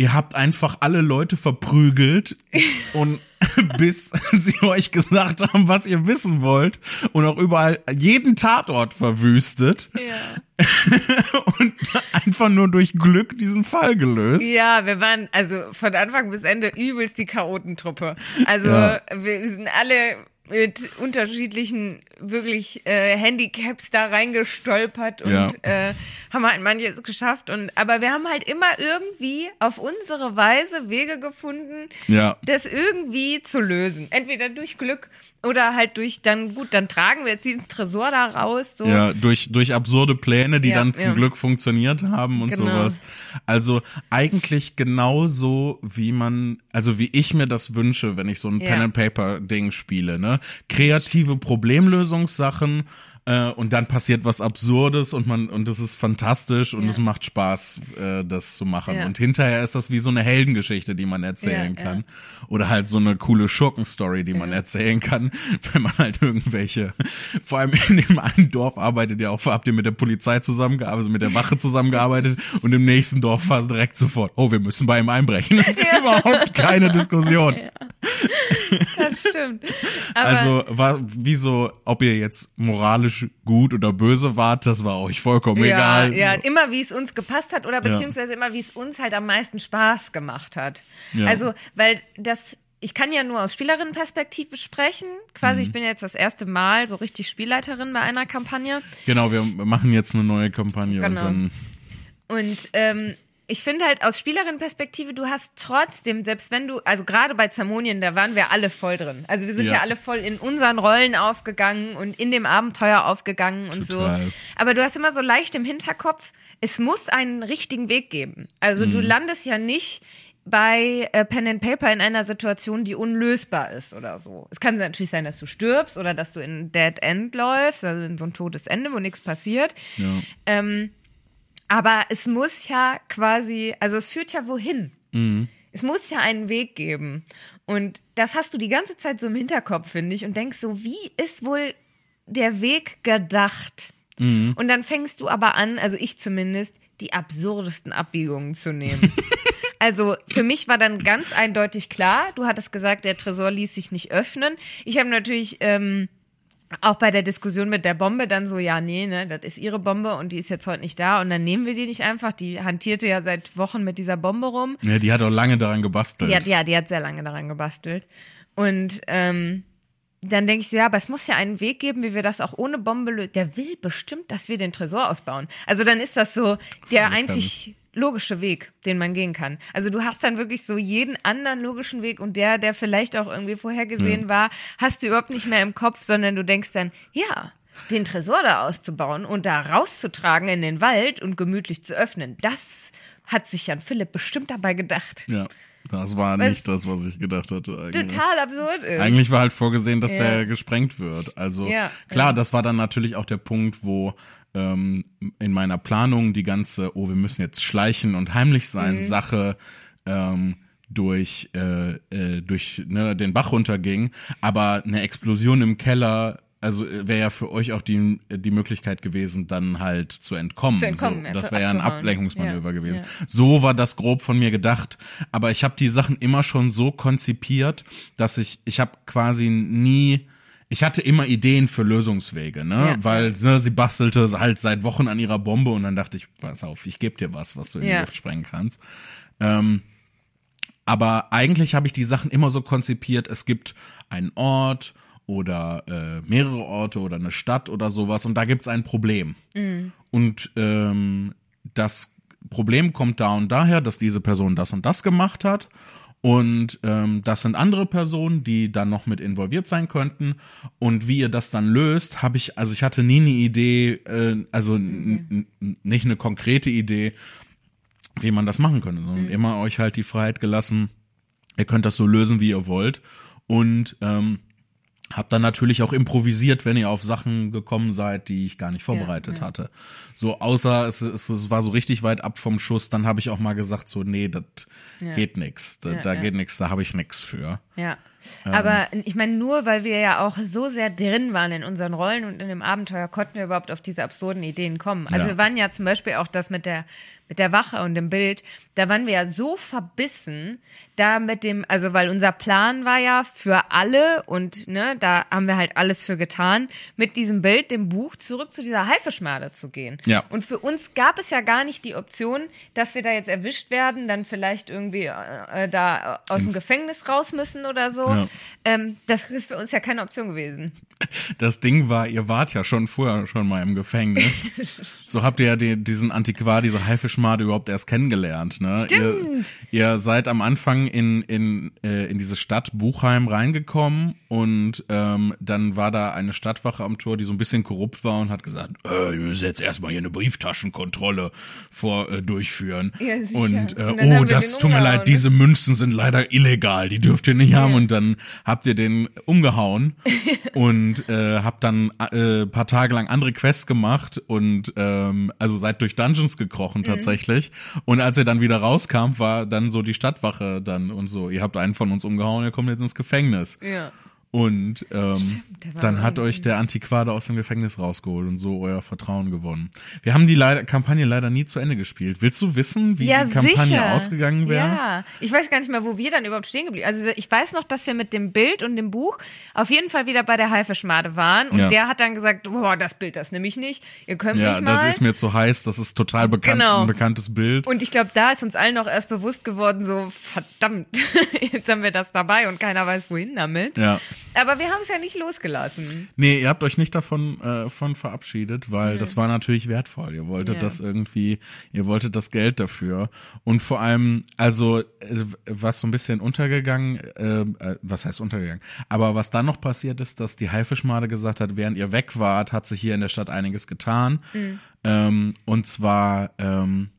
ihr habt einfach alle Leute verprügelt (laughs) und (laughs) bis sie euch gesagt haben, was ihr wissen wollt und auch überall jeden Tatort verwüstet Ja. (laughs) und einfach nur durch Glück diesen Fall gelöst. Ja, wir waren also von Anfang bis Ende übelst die Chaotentruppe. Also Ja. wir sind alle mit unterschiedlichen wirklich äh, Handicaps da reingestolpert und Ja. äh, haben halt manches geschafft und aber wir haben halt immer irgendwie auf unsere Weise Wege gefunden, Ja. das irgendwie zu lösen. Entweder durch Glück oder halt durch dann gut, dann tragen wir jetzt diesen Tresor da raus so. Ja, durch, durch absurde Pläne, die Ja, dann zum. Glück funktioniert haben und Genau. sowas. Also eigentlich genauso, wie man, also wie ich mir das wünsche, wenn ich so ein. Pen and Paper Ding spiele, ne? Kreative Problemlösungssachen äh, und dann passiert was Absurdes und man und das ist fantastisch und Ja. es macht Spaß, äh, das zu machen. Ja. Und hinterher ist das wie so eine Heldengeschichte, die man erzählen Ja, kann. Oder halt so eine coole Schurkenstory, die man erzählen kann, (laughs) wenn man halt irgendwelche, vor allem in dem einen Dorf arbeitet ihr auch, habt ihr mit der Polizei zusammengearbeitet, also mit der Wache zusammengearbeitet (laughs) und im nächsten Dorf war es direkt sofort, oh, wir müssen bei ihm einbrechen. Das ist überhaupt keine Diskussion. Das stimmt. (laughs) Aber Also war wie so, ob ihr jetzt moralisch gut oder böse wart, das war euch vollkommen ja, egal. ja, immer wie es uns gepasst hat oder beziehungsweise immer wie es uns halt am meisten Spaß gemacht hat. Ja. Also, weil das, ich kann ja nur aus Spielerinnenperspektive sprechen. Quasi, Mhm. ich bin jetzt das erste Mal so richtig Spielleiterin bei einer Kampagne. Genau, wir machen jetzt eine neue Kampagne Genau. und dann Und ähm, ich finde halt aus Spielerin-Perspektive, du hast trotzdem, selbst wenn du, also gerade bei Zamonien, da waren wir alle voll drin. Also wir sind ja, Ja. alle voll in unseren Rollen aufgegangen und in dem Abenteuer aufgegangen und Total. so. Aber du hast immer so leicht im Hinterkopf, es muss einen richtigen Weg geben. Also Mhm. du landest ja nicht bei äh, Pen and Paper in einer Situation, die unlösbar ist oder so. Es kann natürlich sein, dass du stirbst oder dass du in ein Dead End läufst, also in so ein totes Ende, wo nichts passiert. Ja. Ähm, aber es muss ja quasi, also es führt ja wohin. Es muss ja einen Weg geben. Und das hast du die ganze Zeit so im Hinterkopf, finde ich, und denkst so, wie ist wohl der Weg gedacht? Und dann fängst du aber an, also ich zumindest, die absurdesten Abbiegungen zu nehmen. (laughs) Also für mich war dann ganz eindeutig klar, du hattest gesagt, der Tresor ließ sich nicht öffnen. Ich habe natürlich ähm, auch bei der Diskussion mit der Bombe dann so, ja, nee, ne, das ist ihre Bombe und die ist jetzt heute nicht da und dann nehmen wir die nicht einfach. Die hantierte ja seit Wochen mit dieser Bombe rum. Ja, die hat auch lange daran gebastelt. Die hat, ja, die hat sehr lange daran gebastelt. Und ähm, dann denke ich so, ja, aber es muss ja einen Weg geben, wie wir das auch ohne Bombe lösen. Der will bestimmt, dass wir den Tresor ausbauen. Also dann ist das so der einzig logische Weg, den man gehen kann. Also du hast dann wirklich so jeden anderen logischen Weg und der, der vielleicht auch irgendwie vorhergesehen war, hast du überhaupt nicht mehr im Kopf, sondern du denkst dann, ja, den Tresor da auszubauen und da rauszutragen in den Wald und gemütlich zu öffnen, das hat sich Jan Philipp bestimmt dabei gedacht. Ja, das war Was- nicht das, was ich gedacht hatte eigentlich. Total absurd ist. Eigentlich war halt vorgesehen, dass Ja. der gesprengt wird. Also Ja, klar, ja. das war dann natürlich auch der Punkt, wo ähm, in meiner Planung die ganze, oh, wir müssen jetzt schleichen und heimlich sein, Mhm. Sache ähm, durch äh, äh, durch ne, den Bach runterging. Aber eine Explosion im Keller. Also wäre ja für euch auch die, die Möglichkeit gewesen, dann halt zu entkommen. Zu entkommen, so, ja, das wäre ja ein. Ablenkungsmanöver Ja, gewesen. ja. So war das grob von mir gedacht. Aber ich habe die Sachen immer schon so konzipiert, dass ich, ich habe quasi nie, ich hatte immer Ideen für Lösungswege, ne? Ja. Weil ne, sie bastelte halt seit Wochen an ihrer Bombe und dann dachte ich, pass auf, ich gebe dir was, was du in die Ja. Luft sprengen kannst. Ähm, aber eigentlich habe ich die Sachen immer so konzipiert, es gibt einen Ort oder äh, mehrere Orte oder eine Stadt oder sowas und da gibt's ein Problem. Und ähm, das Problem kommt da und daher, dass diese Person das und das gemacht hat. Und ähm, das sind andere Personen, die dann noch mit involviert sein könnten. Und wie ihr das dann löst, habe ich, also ich hatte nie eine Idee, äh, also n- nicht eine konkrete Idee, wie man das machen könnte, sondern immer euch halt die Freiheit gelassen, ihr könnt das so lösen, wie ihr wollt. Und ähm, habt dann natürlich auch improvisiert, wenn ihr auf Sachen gekommen seid, die ich gar nicht vorbereitet ja. hatte. So, außer es, es, es war so richtig weit ab vom Schuss, dann habe ich auch mal gesagt, so, nee, das Ja. geht nix, da, Ja, da ja. geht nix, da habe ich nix für. Ja. Ähm. Aber ich meine, nur weil wir ja auch so sehr drin waren in unseren Rollen und in dem Abenteuer, konnten wir überhaupt auf diese absurden Ideen kommen. Also Ja. wir waren ja zum Beispiel auch das mit der, mit der Wache und dem Bild, da waren wir ja so verbissen, da mit dem, also weil unser Plan war ja für alle und ne, da haben wir halt alles für getan, mit diesem Bild, dem Buch, zurück zu dieser Haifischmade zu gehen. Ja. Und für uns gab es ja gar nicht die Option, dass wir da jetzt erwischt werden, dann vielleicht irgendwie äh, da aus dem Ins- Gefängnis raus müssen oder so. Ja. Ähm, das ist für uns ja keine Option gewesen. Das Ding war, ihr wart ja schon vorher schon mal im Gefängnis. (laughs) so habt ihr ja die, diesen Antiquar, diese Haifischmade überhaupt erst kennengelernt. Ne? Stimmt. Ihr, ihr seid am Anfang in, in, äh, in diese Stadt Buchheim reingekommen und ähm, dann war da eine Stadtwache am Tor, die so ein bisschen korrupt war und hat gesagt, äh, wir müssen jetzt erstmal hier eine Brieftaschenkontrolle vor äh, durchführen. Ja, sicher. und äh, Und oh, das tut mir leid, diese Münzen sind leider illegal, die dürft ihr nicht haben. Und dann habt ihr den umgehauen (laughs) und äh, habt dann äh, paar Tage lang andere Quests gemacht und ähm, also seid durch Dungeons Mhm. gekrochen tatsächlich. Und als ihr dann wieder rauskam, war dann so die Stadtwache dann und so, ihr habt einen von uns umgehauen, ihr kommt jetzt ins Gefängnis. Ja. Und ähm, war dann hat euch der Antiquade aus dem Gefängnis rausgeholt und so euer Vertrauen gewonnen. Wir haben die leider, Kampagne leider nie zu Ende gespielt. Willst du wissen, wie Ja, die Kampagne sicher. ausgegangen wäre? Ja, ich weiß gar nicht mehr, wo wir dann überhaupt stehen geblieben. Also ich weiß noch, dass wir mit dem Bild und dem Buch auf jeden Fall wieder bei der Haifischmade waren und Ja. der hat dann gesagt, boah, das Bild, das nehme ich nicht. Ihr könnt Ja, mich mal. das ist mir zu heiß, das ist total bekannt, Genau. ein bekanntes Bild. Und ich glaube, da ist uns allen noch erst bewusst geworden, so verdammt, (laughs) jetzt haben wir das dabei und keiner weiß, wohin damit. Ja. Aber wir haben es ja nicht losgelassen. Nee, ihr habt euch nicht davon äh, von verabschiedet, weil das war natürlich wertvoll. Ihr wolltet Ja. das irgendwie, ihr wolltet das Geld dafür. Und vor allem, also äh, was so ein bisschen untergegangen, äh, äh, was heißt untergegangen? Aber was dann noch passiert ist, dass die Haifischmade gesagt hat, während ihr weg wart, hat sich hier in der Stadt einiges getan. Ähm, und zwar ähm,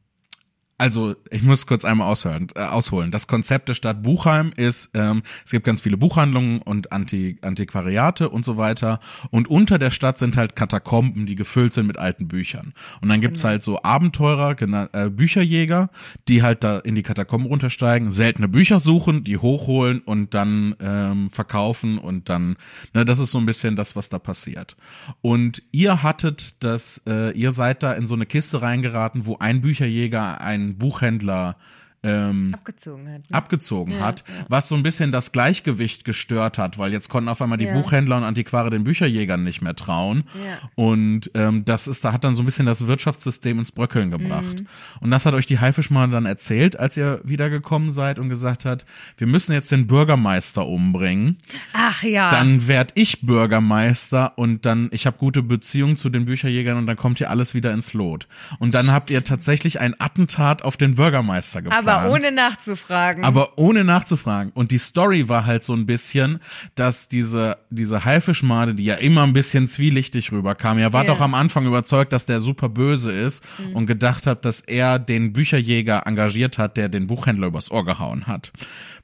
also ich muss kurz einmal aushören, äh, ausholen. Das Konzept der Stadt Buchheim ist, ähm, es gibt ganz viele Buchhandlungen und Anti Antiquariate und so weiter. Und unter der Stadt sind halt Katakomben, die gefüllt sind mit alten Büchern. Und dann gibt's halt so Abenteurer, äh, Bücherjäger, die halt da in die Katakomben runtersteigen, seltene Bücher suchen, die hochholen und dann ähm, verkaufen und dann, ne, das ist so ein bisschen das, was da passiert. Und ihr hattet das, äh, ihr seid da in so eine Kiste reingeraten, wo ein Bücherjäger einen Buchhändler ähm, Abgezogen hat. ne? abgezogen hat, was so ein bisschen das Gleichgewicht gestört hat, weil jetzt konnten auf einmal die Ja. Buchhändler und Antiquare den Bücherjägern nicht mehr trauen. Ja. Und ähm, das ist, da hat dann so ein bisschen das Wirtschaftssystem ins Bröckeln gebracht. Mhm. Und das hat euch die Haifischmale dann erzählt, als ihr wiedergekommen seid und gesagt hat, wir müssen jetzt den Bürgermeister umbringen. Ach ja. Dann werd ich Bürgermeister und dann, ich habe gute Beziehungen zu den Bücherjägern und dann kommt hier alles wieder ins Lot. Und dann habt ihr tatsächlich ein Attentat auf den Bürgermeister geplant. aber ohne nachzufragen. Aber ohne nachzufragen. Und die Story war halt so ein bisschen, dass diese, diese Haifischmade, die ja immer ein bisschen zwielichtig rüberkam, ihr wart Ja. auch am Anfang überzeugt, dass der super böse ist und gedacht habt, dass er den Bücherjäger engagiert hat, der den Buchhändler übers Ohr gehauen hat.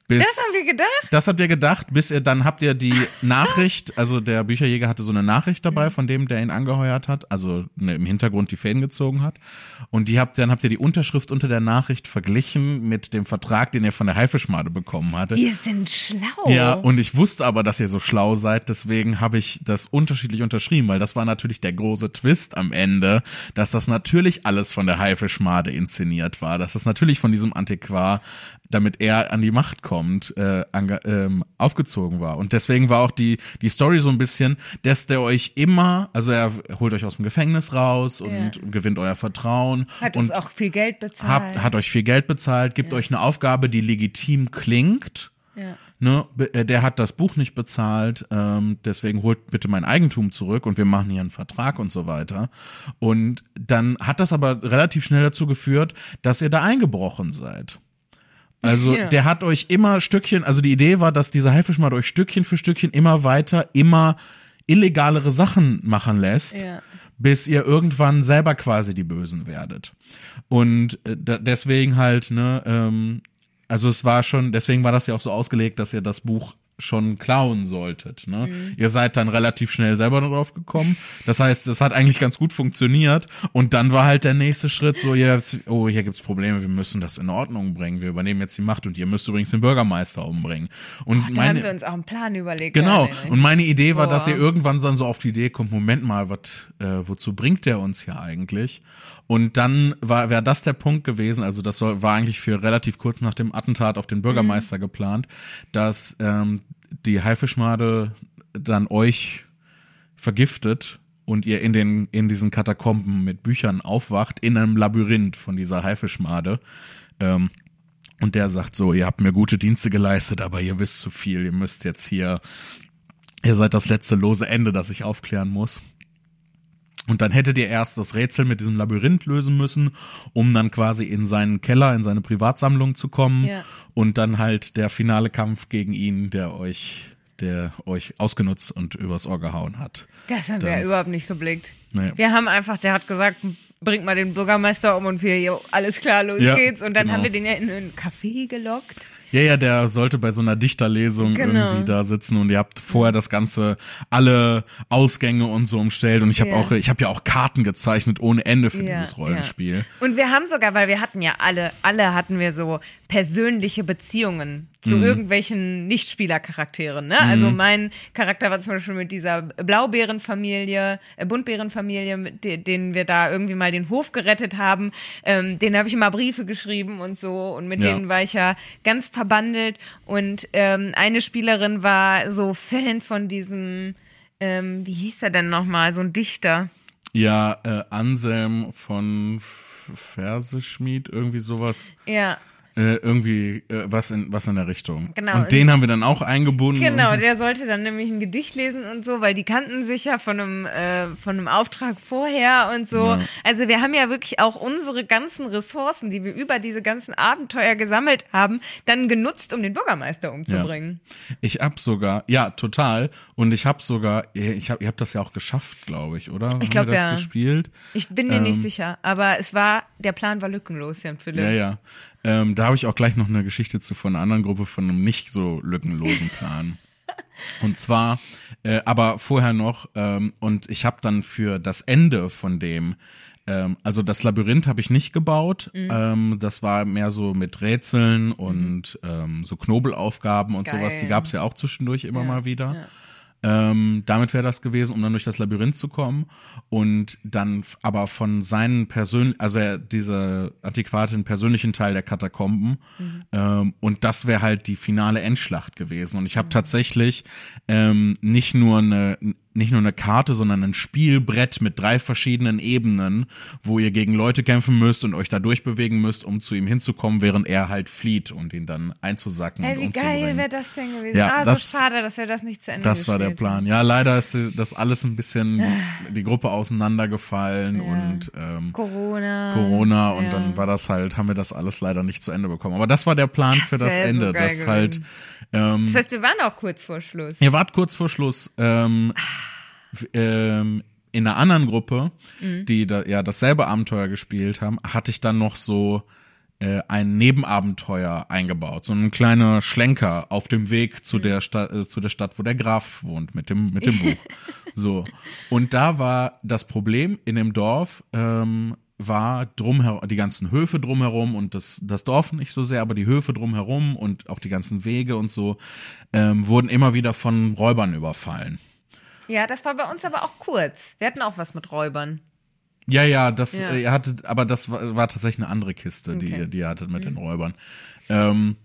Bis, das haben wir gedacht. das habt ihr gedacht, bis ihr dann habt ihr die (laughs) Nachricht, also der Bücherjäger hatte so eine Nachricht dabei von dem, der ihn angeheuert hat, also ne, im Hintergrund die Fäden gezogen hat. Und die habt dann habt ihr die Unterschrift unter der Nachricht verglichen mit dem Vertrag, den ihr von der Haifischmade bekommen hattet. Wir sind schlau. Ja, und ich wusste aber, dass ihr so schlau seid, deswegen habe ich das unterschiedlich unterschrieben, weil das war natürlich der große Twist am Ende, dass das natürlich alles von der Haifischmade inszeniert war, dass das natürlich von diesem Antiquar, damit er an die Macht kommt, äh, ähm, aufgezogen war. Und deswegen war auch die, die Story so ein bisschen, dass der euch immer, also er holt euch aus dem Gefängnis raus und, Ja. gewinnt euer Vertrauen Hat und uns auch viel Geld bezahlt. habt, hat euch viel Geld bezahlt, gibt euch eine Aufgabe, die legitim klingt. Ja. Ne, äh, der hat das Buch nicht bezahlt, ähm, deswegen holt bitte mein Eigentum zurück und wir machen hier einen Vertrag und so weiter. Und dann hat das aber relativ schnell dazu geführt, dass ihr da eingebrochen seid. Also Ja. der hat euch immer Stückchen, also die Idee war, dass dieser Haifischmann euch Stückchen für Stückchen immer weiter, immer illegalere Sachen machen lässt, Ja. bis ihr irgendwann selber quasi die Bösen werdet. Und äh, deswegen halt, ne, ähm, also es war schon, deswegen war das ja auch so ausgelegt, dass ihr das Buch schon klauen solltet. Ne? Ihr seid dann relativ schnell selber drauf gekommen. Das heißt, es hat eigentlich ganz gut funktioniert. Und dann war halt der nächste Schritt so, ja, oh, hier gibt's Probleme, wir müssen das in Ordnung bringen. Wir übernehmen jetzt die Macht und ihr müsst übrigens den Bürgermeister umbringen. Und haben meine, wir uns auch einen Plan überlegt. Genau. Ja, Und meine Idee war, dass Boah. ihr irgendwann dann so auf die Idee kommt, Moment mal, was, äh, wozu bringt der uns hier eigentlich? Und dann war, wäre das der Punkt gewesen, also das soll, war eigentlich für relativ kurz nach dem Attentat auf den Bürgermeister Mhm. geplant, dass ähm, die Haifischmade dann euch vergiftet und ihr in den in diesen Katakomben mit Büchern aufwacht in einem Labyrinth von dieser Haifischmade. Ähm, und der sagt so, ihr habt mir gute Dienste geleistet, aber ihr wisst zu viel, ihr müsst jetzt hier, ihr seid das letzte lose Ende, das ich aufklären muss. Und dann hättet ihr erst das Rätsel mit diesem Labyrinth lösen müssen, um dann quasi in seinen Keller, in seine Privatsammlung zu kommen. Ja. Und dann halt der finale Kampf gegen ihn, der euch, der euch ausgenutzt und übers Ohr gehauen hat. Das haben wir Dann- ja überhaupt nicht geblickt. Nee. Wir haben einfach, der hat gesagt, bringt mal den Bürgermeister um und wir, alles klar, los Ja, geht's. Und dann genau. haben wir den ja in einen Café gelockt. Ja, ja, der sollte bei so einer Dichterlesung Genau. irgendwie da sitzen und ihr habt vorher das ganze alle Ausgänge und so umstellt und ich habe Ja. auch ich habe ja auch Karten gezeichnet ohne Ende für Ja, dieses Rollenspiel. Ja. Und wir haben sogar, weil wir hatten ja alle, alle hatten wir so persönliche Beziehungen zu Mhm. irgendwelchen Nichtspielercharakteren. Ne? Also mein Charakter war zum Beispiel mit dieser Blaubeerenfamilie, äh, Buntbeerenfamilie, mit de denen wir da irgendwie mal den Hof gerettet haben. Ähm, denen habe ich immer Briefe geschrieben und so. Und mit Ja. denen war ich ja ganz verbandelt. Und ähm, eine Spielerin war so Fan von diesem, ähm, wie hieß er denn nochmal, so ein Dichter. Ja, äh, Anselm von F- Verseschmied irgendwie sowas. Ja. Äh, irgendwie äh, was in was in der Richtung. Genau. Und den haben wir dann auch eingebunden. Genau, der sollte dann nämlich ein Gedicht lesen und so, weil die kannten sich ja von einem, äh, von einem Auftrag vorher und so. Ja. Also wir haben ja wirklich auch unsere ganzen Ressourcen, die wir über diese ganzen Abenteuer gesammelt haben, dann genutzt, um den Bürgermeister umzubringen. Ich hab sogar, ja, total. Und ich hab sogar, ich hab, ihr habt das ja auch geschafft, glaube ich, oder? Haben glaub, wir das ja. gespielt? Ich bin mir nicht sicher, aber es war, der Plan war lückenlos, Jan Philipp. Ähm. Ja, ja. Ähm, da habe ich auch gleich noch eine Geschichte zu von einer anderen Gruppe von einem nicht so lückenlosen Plan. (laughs) Und zwar, äh, aber vorher noch, ähm, und ich habe dann für das Ende von dem, ähm, also das Labyrinth habe ich nicht gebaut. Mhm. Ähm, das war mehr so mit Rätseln und ähm, so Knobelaufgaben und Geil. sowas. Die gab es ja auch zwischendurch immer mal wieder. Ähm, damit wäre das gewesen, um dann durch das Labyrinth zu kommen. Und dann aber von seinen persönlichen, also er, diese Antiquate den persönlichen Teil der Katakomben. Ähm, und das wäre halt die finale Endschlacht gewesen. Und ich habe tatsächlich ähm, nicht nur eine nicht nur eine Karte, sondern ein Spielbrett mit drei verschiedenen Ebenen, wo ihr gegen Leute kämpfen müsst und euch da durchbewegen müsst, um zu ihm hinzukommen, während er halt flieht und ihn dann einzusacken Ey, und wie geil wäre das denn gewesen? Ja, ah, das- so schade, dass wir das nicht zu Ende Das war der Plan. Ja, leider ist das alles ein bisschen die Gruppe auseinandergefallen und ähm. Corona. Corona und Ja. dann war das halt, haben wir das alles leider nicht zu Ende bekommen. Aber das war der Plan für das wär so Ende, geil dass halt ähm, Das heißt, wir waren auch kurz vor Schluss. Ihr wart kurz vor Schluss ähm, f- ähm, in einer anderen Gruppe, Mhm. die da ja dasselbe Abenteuer gespielt haben, hatte ich dann noch so äh, ein Nebenabenteuer eingebaut, so ein kleiner Schlenker auf dem Weg zu der Stadt, äh, zu der Stadt, wo der Graf wohnt mit dem mit dem (laughs) Buch. So und da war das Problem in dem Dorf. Ähm, war drumherum, die ganzen Höfe drumherum und das, das Dorf nicht so sehr, aber die Höfe drumherum und auch die ganzen Wege und so ähm, wurden immer wieder von Räubern überfallen. Ja, das war bei uns aber auch kurz. Wir hatten auch was mit Räubern. Ja, ja, das, Ja. äh, ihr hattet, aber das war, war tatsächlich eine andere Kiste, die, Okay. Mhm. ihr, die ihr hattet mit den Räubern. Ähm,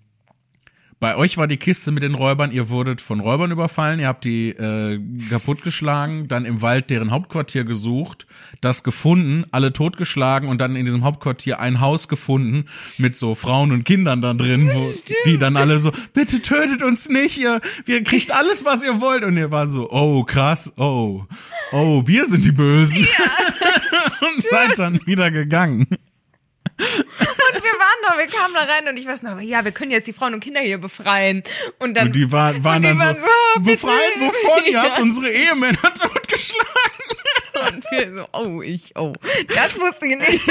bei euch war die Kiste mit den Räubern, ihr wurdet von Räubern überfallen, ihr habt die äh, kaputtgeschlagen, dann im Wald deren Hauptquartier gesucht, das gefunden, alle totgeschlagen und dann in diesem Hauptquartier ein Haus gefunden mit so Frauen und Kindern da drin, wo die dann alle so, bitte tötet uns nicht, ihr, ihr kriegt alles, was ihr wollt. Und ihr war so, oh krass, oh, oh, wir sind die Bösen. (laughs) und seid dann wieder gegangen. Und wir waren noch, wir kamen da rein und ich weiß noch, ja, wir können jetzt die Frauen und Kinder hier befreien. Und dann. Und die waren, waren und die dann waren so, so, oh, befreit wovon? Ihr Ja. habt unsere Ehemänner totgeschlagen. Und wir so, oh, ich, oh. Das wusste ich nicht.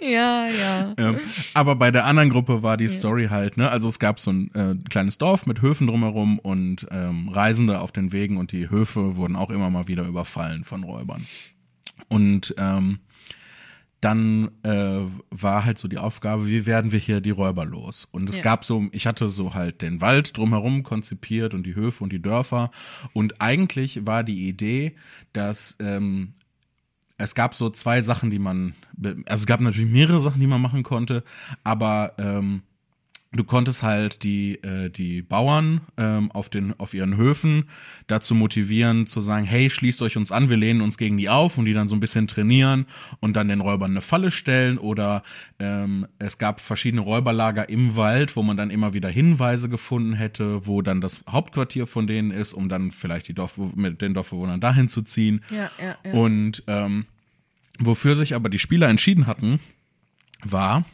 ja, ja. Ähm, aber bei der anderen Gruppe war die Story halt, ne, also es gab so ein äh, kleines Dorf mit Höfen drumherum und ähm, Reisende auf den Wegen und die Höfe wurden auch immer mal wieder überfallen von Räubern. Und ähm, dann äh, war halt so die Aufgabe, wie werden wir hier die Räuber los? Und es Ja. gab so, ich hatte so halt den Wald drumherum konzipiert und die Höfe und die Dörfer. Und eigentlich war die Idee, dass ähm, es gab so zwei Sachen, die man, also es gab natürlich mehrere Sachen, die man machen konnte, aber ähm, du konntest halt die äh, die Bauern ähm, auf den auf ihren Höfen dazu motivieren zu sagen, hey, schließt euch uns an, wir lehnen uns gegen die auf und die dann so ein bisschen trainieren und dann den Räubern eine Falle stellen oder ähm, es gab verschiedene Räuberlager im Wald, wo man dann immer wieder Hinweise gefunden hätte, wo dann das Hauptquartier von denen ist, um dann vielleicht die Dorf mit den Dorfbewohnern dahin zu ziehen. Ja, ja, ja. Und ähm, wofür sich aber die Spieler entschieden hatten, war,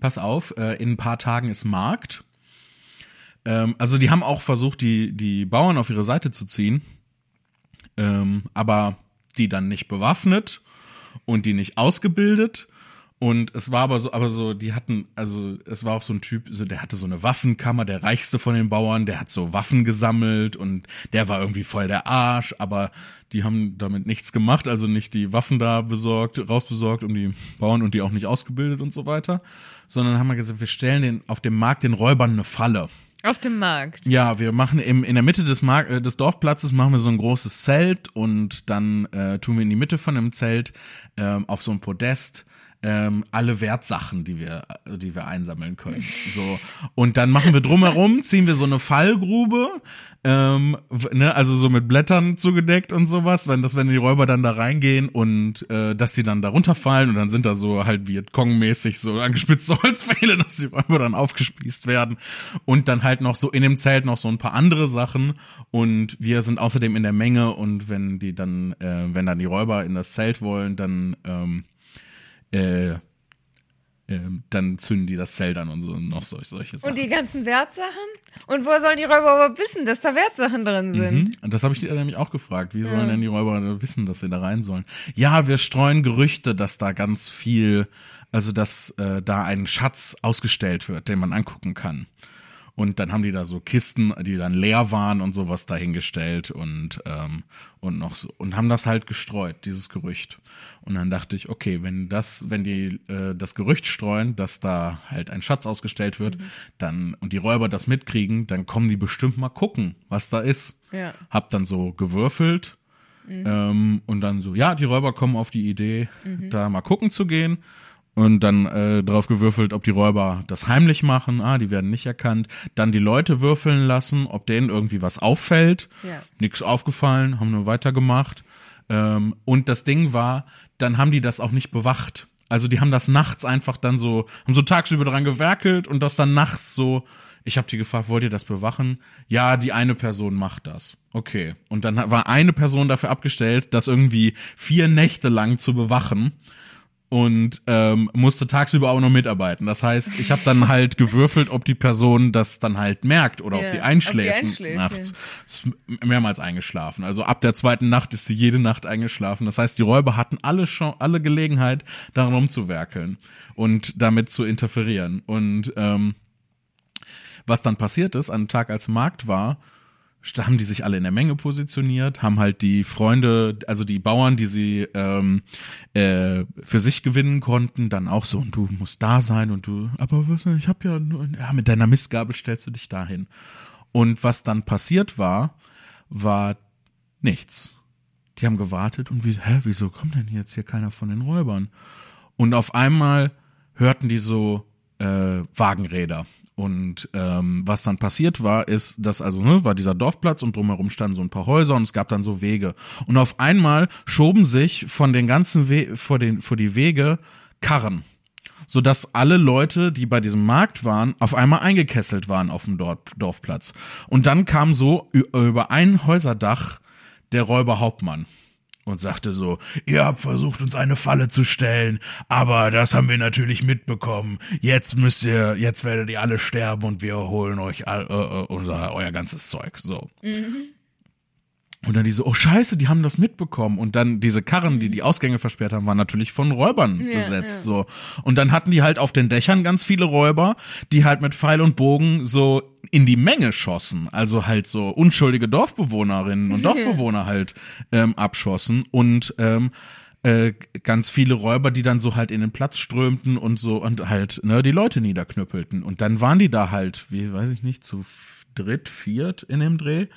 pass auf, äh, in ein paar Tagen ist Markt. Ähm, also die haben auch versucht, die, die Bauern auf ihre Seite zu ziehen, ähm, aber die dann nicht bewaffnet und die nicht ausgebildet. Und es war aber so, aber so, die hatten, also es war auch so ein Typ, so, der hatte so eine Waffenkammer, der reichste von den Bauern, der hat so Waffen gesammelt und der war irgendwie voll der Arsch, aber die haben damit nichts gemacht, also nicht die Waffen da besorgt, rausbesorgt, um die Bauern und die auch nicht ausgebildet und so weiter, sondern haben wir gesagt, wir stellen den auf dem Markt den Räubern eine Falle. Auf dem Markt. Ja, wir machen im, in der Mitte des, Mark äh, des Dorfplatzes machen wir so ein großes Zelt und dann äh, tun wir in die Mitte von dem Zelt ähm, auf so ein Podest ähm, alle Wertsachen, die wir, die wir einsammeln können. So. Und dann machen wir drumherum, (laughs) ziehen wir so eine Fallgrube, ähm, ne, also so mit Blättern zugedeckt und sowas, wenn das, wenn die Räuber dann da reingehen und äh, dass die dann da runterfallen und dann sind da so halt Vietcong-mäßig so angespitzte (laughs) Holzpfähle, dass die Räuber dann aufgespießt werden. Und dann halt noch so in dem Zelt noch so ein paar andere Sachen. Und wir sind außerdem in der Menge und wenn die dann, äh, wenn dann die Räuber in das Zelt wollen, dann ähm, äh, ähm, dann zünden die das Zelt an und so noch solche, solche Sachen. Und die ganzen Wertsachen? Und wo sollen die Räuber aber wissen, dass da Wertsachen drin sind? Mhm. Und das habe ich dir nämlich auch gefragt. Wie sollen denn die Räuber wissen, dass sie da rein sollen? Ja, wir streuen Gerüchte, dass da ganz viel, also dass äh, da ein Schatz ausgestellt wird, den man angucken kann. Und dann haben die da so Kisten, die dann leer waren und sowas dahingestellt und ähm, und noch so und haben das halt gestreut, dieses Gerücht. Und dann dachte ich, okay, wenn das, wenn die äh, das Gerücht streuen, dass da halt ein Schatz ausgestellt wird, dann und die Räuber das mitkriegen, dann kommen die bestimmt mal gucken, was da ist. Ja. Hab dann so gewürfelt ähm, und dann so, ja, die Räuber kommen auf die Idee, da mal gucken zu gehen. Und dann äh, drauf gewürfelt, ob die Räuber das heimlich machen. Ah, die werden nicht erkannt. Dann die Leute würfeln lassen, ob denen irgendwie was auffällt. Ja. Nix aufgefallen, haben nur weitergemacht. Ähm, und das Ding war, dann haben die das auch nicht bewacht. Also die haben das nachts einfach dann so, haben so tagsüber dran gewerkelt und das dann nachts so, ich habe die gefragt, wollt ihr das bewachen? Ja, die eine Person macht das. Okay. Und dann war eine Person dafür abgestellt, das irgendwie vier Nächte lang zu bewachen und ähm, musste tagsüber auch noch mitarbeiten. Das heißt, ich habe dann halt gewürfelt, ob die Person das dann halt merkt oder Ja, ob die ob die einschläft, einschläft, nachts. Ist mehrmals eingeschlafen. Also ab der zweiten Nacht ist sie jede Nacht eingeschlafen. Das heißt, die Räuber hatten alle schon alle Gelegenheit, daran rumzuwerkeln und damit zu interferieren. Und ähm, was dann passiert ist, an dem Tag als Markt war, haben die sich alle in der Menge positioniert, haben halt die Freunde, also die Bauern, die sie ähm, äh, für sich gewinnen konnten, dann auch so, und du musst da sein und du, aber was, ich hab ja nur, ja, mit deiner Mistgabel stellst du dich dahin. Und was dann passiert war, war nichts. Die haben gewartet und wie, hä, wieso kommt denn jetzt hier keiner von den Räubern? Und auf einmal hörten die so äh, Wagenräder. Und ähm, was dann passiert war, ist, dass also ne, war dieser Dorfplatz und drumherum standen so ein paar Häuser und es gab dann so Wege. Und auf einmal schoben sich von den ganzen We vor den vor die Wege Karren, so dass alle Leute, die bei diesem Markt waren, auf einmal eingekesselt waren auf dem Dorf Dorfplatz. Und dann kam so über ein Häuserdach der Räuberhauptmann und sagte so, ihr habt versucht, uns eine Falle zu stellen, aber das haben wir natürlich mitbekommen. Jetzt müsst ihr, jetzt werdet ihr alle sterben und wir holen euch all, äh, äh, unser, euer ganzes Zeug. So. Und dann die so, oh scheiße, die haben das mitbekommen. Und dann diese Karren, die die Ausgänge versperrt haben, waren natürlich von Räubern besetzt. So. Und dann hatten die halt auf den Dächern ganz viele Räuber, die halt mit Pfeil und Bogen so in die Menge schossen. Also halt so unschuldige Dorfbewohnerinnen und (laughs) Dorfbewohner halt ähm, abschossen. Und ähm, äh, ganz viele Räuber, die dann so halt in den Platz strömten und so und halt ne, die Leute niederknüppelten. Und dann waren die da halt, wie weiß ich nicht, zu dritt, viert in dem Dreh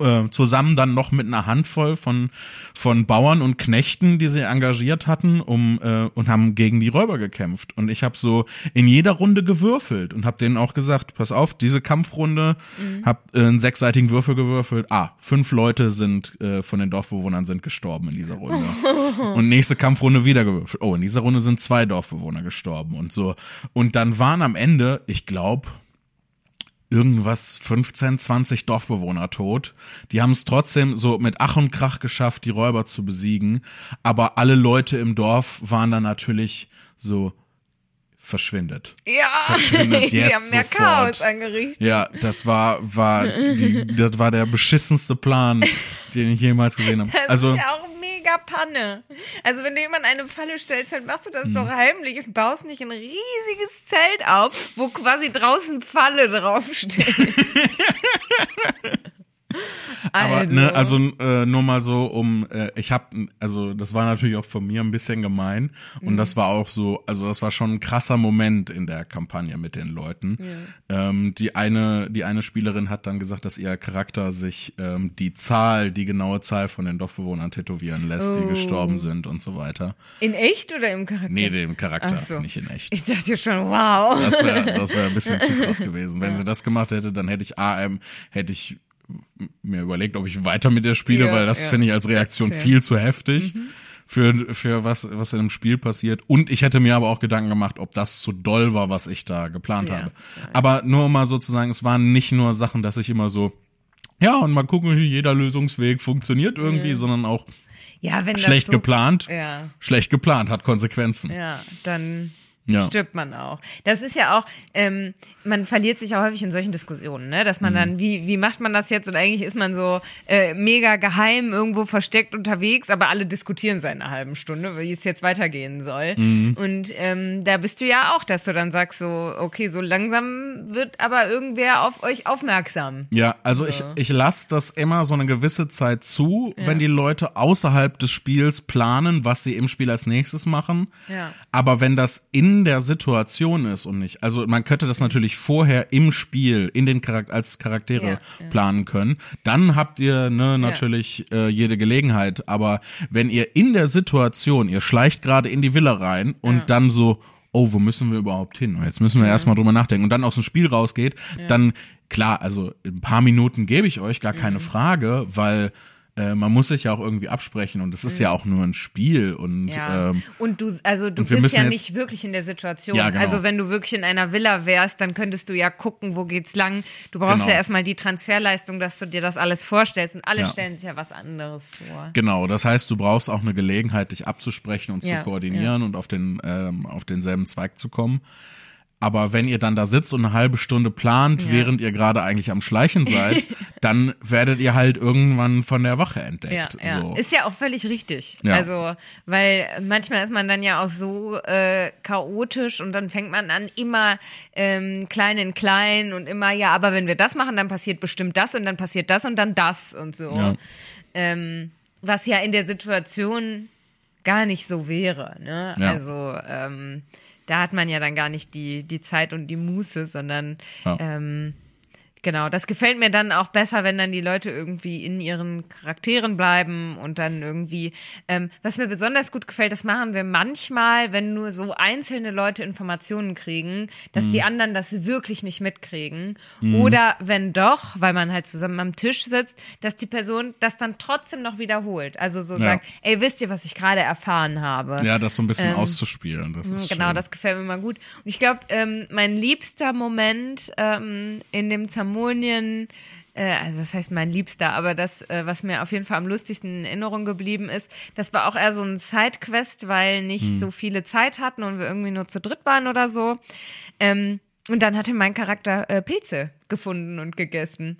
äh, zusammen dann noch mit einer Handvoll von von Bauern und Knechten, die sie engagiert hatten, um äh, und haben gegen die Räuber gekämpft. Und ich habe so in jeder Runde gewürfelt und habe denen auch gesagt: Pass auf, diese Kampfrunde, hab äh, einen sechsseitigen Würfel gewürfelt. Ah, fünf Leute sind äh, von den Dorfbewohnern sind gestorben in dieser Runde. (laughs) und nächste Kampfrunde wieder gewürfelt. Oh, in dieser Runde sind zwei Dorfbewohner gestorben und so. Und dann waren am Ende, ich glaube irgendwas 15, 20 Dorfbewohner tot. Die haben es trotzdem so mit Ach und Krach geschafft, die Räuber zu besiegen. Aber alle Leute im Dorf waren dann natürlich so verschwindet. Ja, Verschwindet (laughs) die jetzt haben mehr sofort. Chaos angerichtet. Ja, das war war die, das war der beschissenste Plan, den ich jemals gesehen habe. (laughs) Das Also ist ja auch mega Panne. Also wenn du jemand eine Falle stellst, dann machst du das doch heimlich und baust nicht ein riesiges Zelt auf, wo quasi draußen Falle draufsteht. (laughs) (laughs) Aber Also. ne, also äh, nur mal so um, äh, ich habe, also das war natürlich auch von mir ein bisschen gemein und das war auch so, also das war schon ein krasser Moment in der Kampagne mit den Leuten. Ähm, die eine, die eine Spielerin hat dann gesagt, dass ihr Charakter sich ähm, die Zahl, die genaue Zahl von den Dorfbewohnern tätowieren lässt, die Oh. gestorben sind und so weiter. In echt oder im Charakter? Nee, dem Charakter, so. nicht in echt. Ich dachte schon, wow. Das wäre das wär ein bisschen zu krass (laughs) gewesen. Wenn sie das gemacht hätte, dann hätte ich AM, hätte ich mir überlegt, ob ich weiter mit der spiele, Ja, weil das ja. finde ich als Reaktion Fair. viel zu heftig. Für, für was, was in dem Spiel passiert. Und ich hätte mir aber auch Gedanken gemacht, ob das zu doll war, was ich da geplant Ja, habe. Aber nur um mal sozusagen, es waren nicht nur Sachen, dass ich immer so, ja, und mal gucken, wie jeder Lösungsweg funktioniert irgendwie, sondern auch Ja, wenn schlecht so, geplant. Ja, Schlecht geplant, hat Konsequenzen. ja, dann Ja. stirbt man auch. Das ist ja auch, ähm, man verliert sich auch häufig in solchen Diskussionen, ne? Dass man Mhm. dann, wie, wie macht man das jetzt? Und eigentlich ist man so äh, mega geheim irgendwo versteckt unterwegs, aber alle diskutieren seit einer halben Stunde, wie es jetzt weitergehen soll. Mhm. Und ähm, da bist du ja auch, dass du dann sagst so, okay, so langsam wird aber irgendwer auf euch aufmerksam. Ja, also ich, ich lasse das immer so eine gewisse Zeit zu, wenn die Leute außerhalb des Spiels planen, was sie im Spiel als nächstes machen. Ja. Aber wenn das in der Situation ist und nicht, also man könnte das natürlich vorher im Spiel, in den Charakter als Charaktere Ja, ja. planen können, dann habt ihr ne, natürlich äh, jede Gelegenheit. Aber wenn ihr in der Situation, ihr schleicht gerade in die Villa rein und dann so, oh, wo müssen wir überhaupt hin? Jetzt müssen wir erstmal drüber nachdenken und dann aus dem Spiel rausgeht, dann klar, also ein paar Minuten gebe ich euch, gar Mhm. keine Frage, weil äh, man muss sich ja auch irgendwie absprechen und es ist ja auch nur ein Spiel und Mhm. Ja. ähm, und du, also du bist ja nicht wirklich in der Situation. Ja, genau. Also wenn du wirklich in einer Villa wärst, dann könntest du ja gucken, wo geht's lang. Du brauchst Genau. ja erstmal die Transferleistung, dass du dir das alles vorstellst und alle Ja. stellen sich ja was anderes vor. Genau, das heißt, du brauchst auch eine Gelegenheit, dich abzusprechen und zu koordinieren und auf den ähm, auf denselben Zweig zu kommen. Aber wenn ihr dann da sitzt und eine halbe Stunde plant, Ja. während ihr gerade eigentlich am Schleichen seid, (laughs) dann werdet ihr halt irgendwann von der Wache Ja, entdeckt. ja. So. Ist ja auch völlig richtig. Ja. Also, weil manchmal ist man dann ja auch so äh, chaotisch und dann fängt man an, immer ähm, klein in klein und immer, ja, aber wenn wir das machen, dann passiert bestimmt das und dann passiert das und dann das und so. Ja. Ähm, was ja in der Situation gar nicht so wäre. Ne? Ja. Also ähm, da hat man ja dann gar nicht die, die Zeit und die Muße, sondern Ja. ähm, Genau, das gefällt mir dann auch besser, wenn dann die Leute irgendwie in ihren Charakteren bleiben und dann irgendwie, ähm, was mir besonders gut gefällt, das machen wir manchmal, wenn nur so einzelne Leute Informationen kriegen, dass Mhm. die anderen das wirklich nicht mitkriegen. Oder wenn doch, weil man halt zusammen am Tisch sitzt, dass die Person das dann trotzdem noch wiederholt. Also so Ja. sagt, ey, wisst ihr, was ich gerade erfahren habe? ja, das so ein bisschen auszuspielen. Das ist Genau, schön. das gefällt mir immer gut. Und ich glaube, ähm, mein liebster Moment ähm, in dem Zamonien, äh, also das heißt mein liebster, aber das, äh, was mir auf jeden Fall am lustigsten in Erinnerung geblieben ist, das war auch eher so ein Sidequest, weil nicht Hm. so viele Zeit hatten und wir irgendwie nur zu dritt waren oder so. Ähm, und dann hatte mein Charakter äh, Pilze gefunden und gegessen.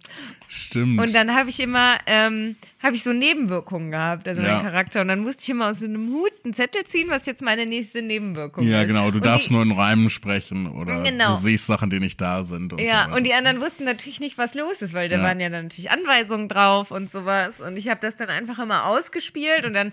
Stimmt. Und dann habe ich immer, ähm, habe ich so Nebenwirkungen gehabt, also Ja. mein Charakter. Und dann musste ich immer aus so einem Hut einen Zettel ziehen, was jetzt meine nächste Nebenwirkung ist. ja, genau. Du Und darfst die, nur in Reimen sprechen oder Genau. du siehst Sachen, die nicht da sind. Und Ja, so und die anderen wussten natürlich nicht, was los ist, weil da Ja. waren ja dann natürlich Anweisungen drauf und sowas. Und ich habe das dann einfach immer ausgespielt und dann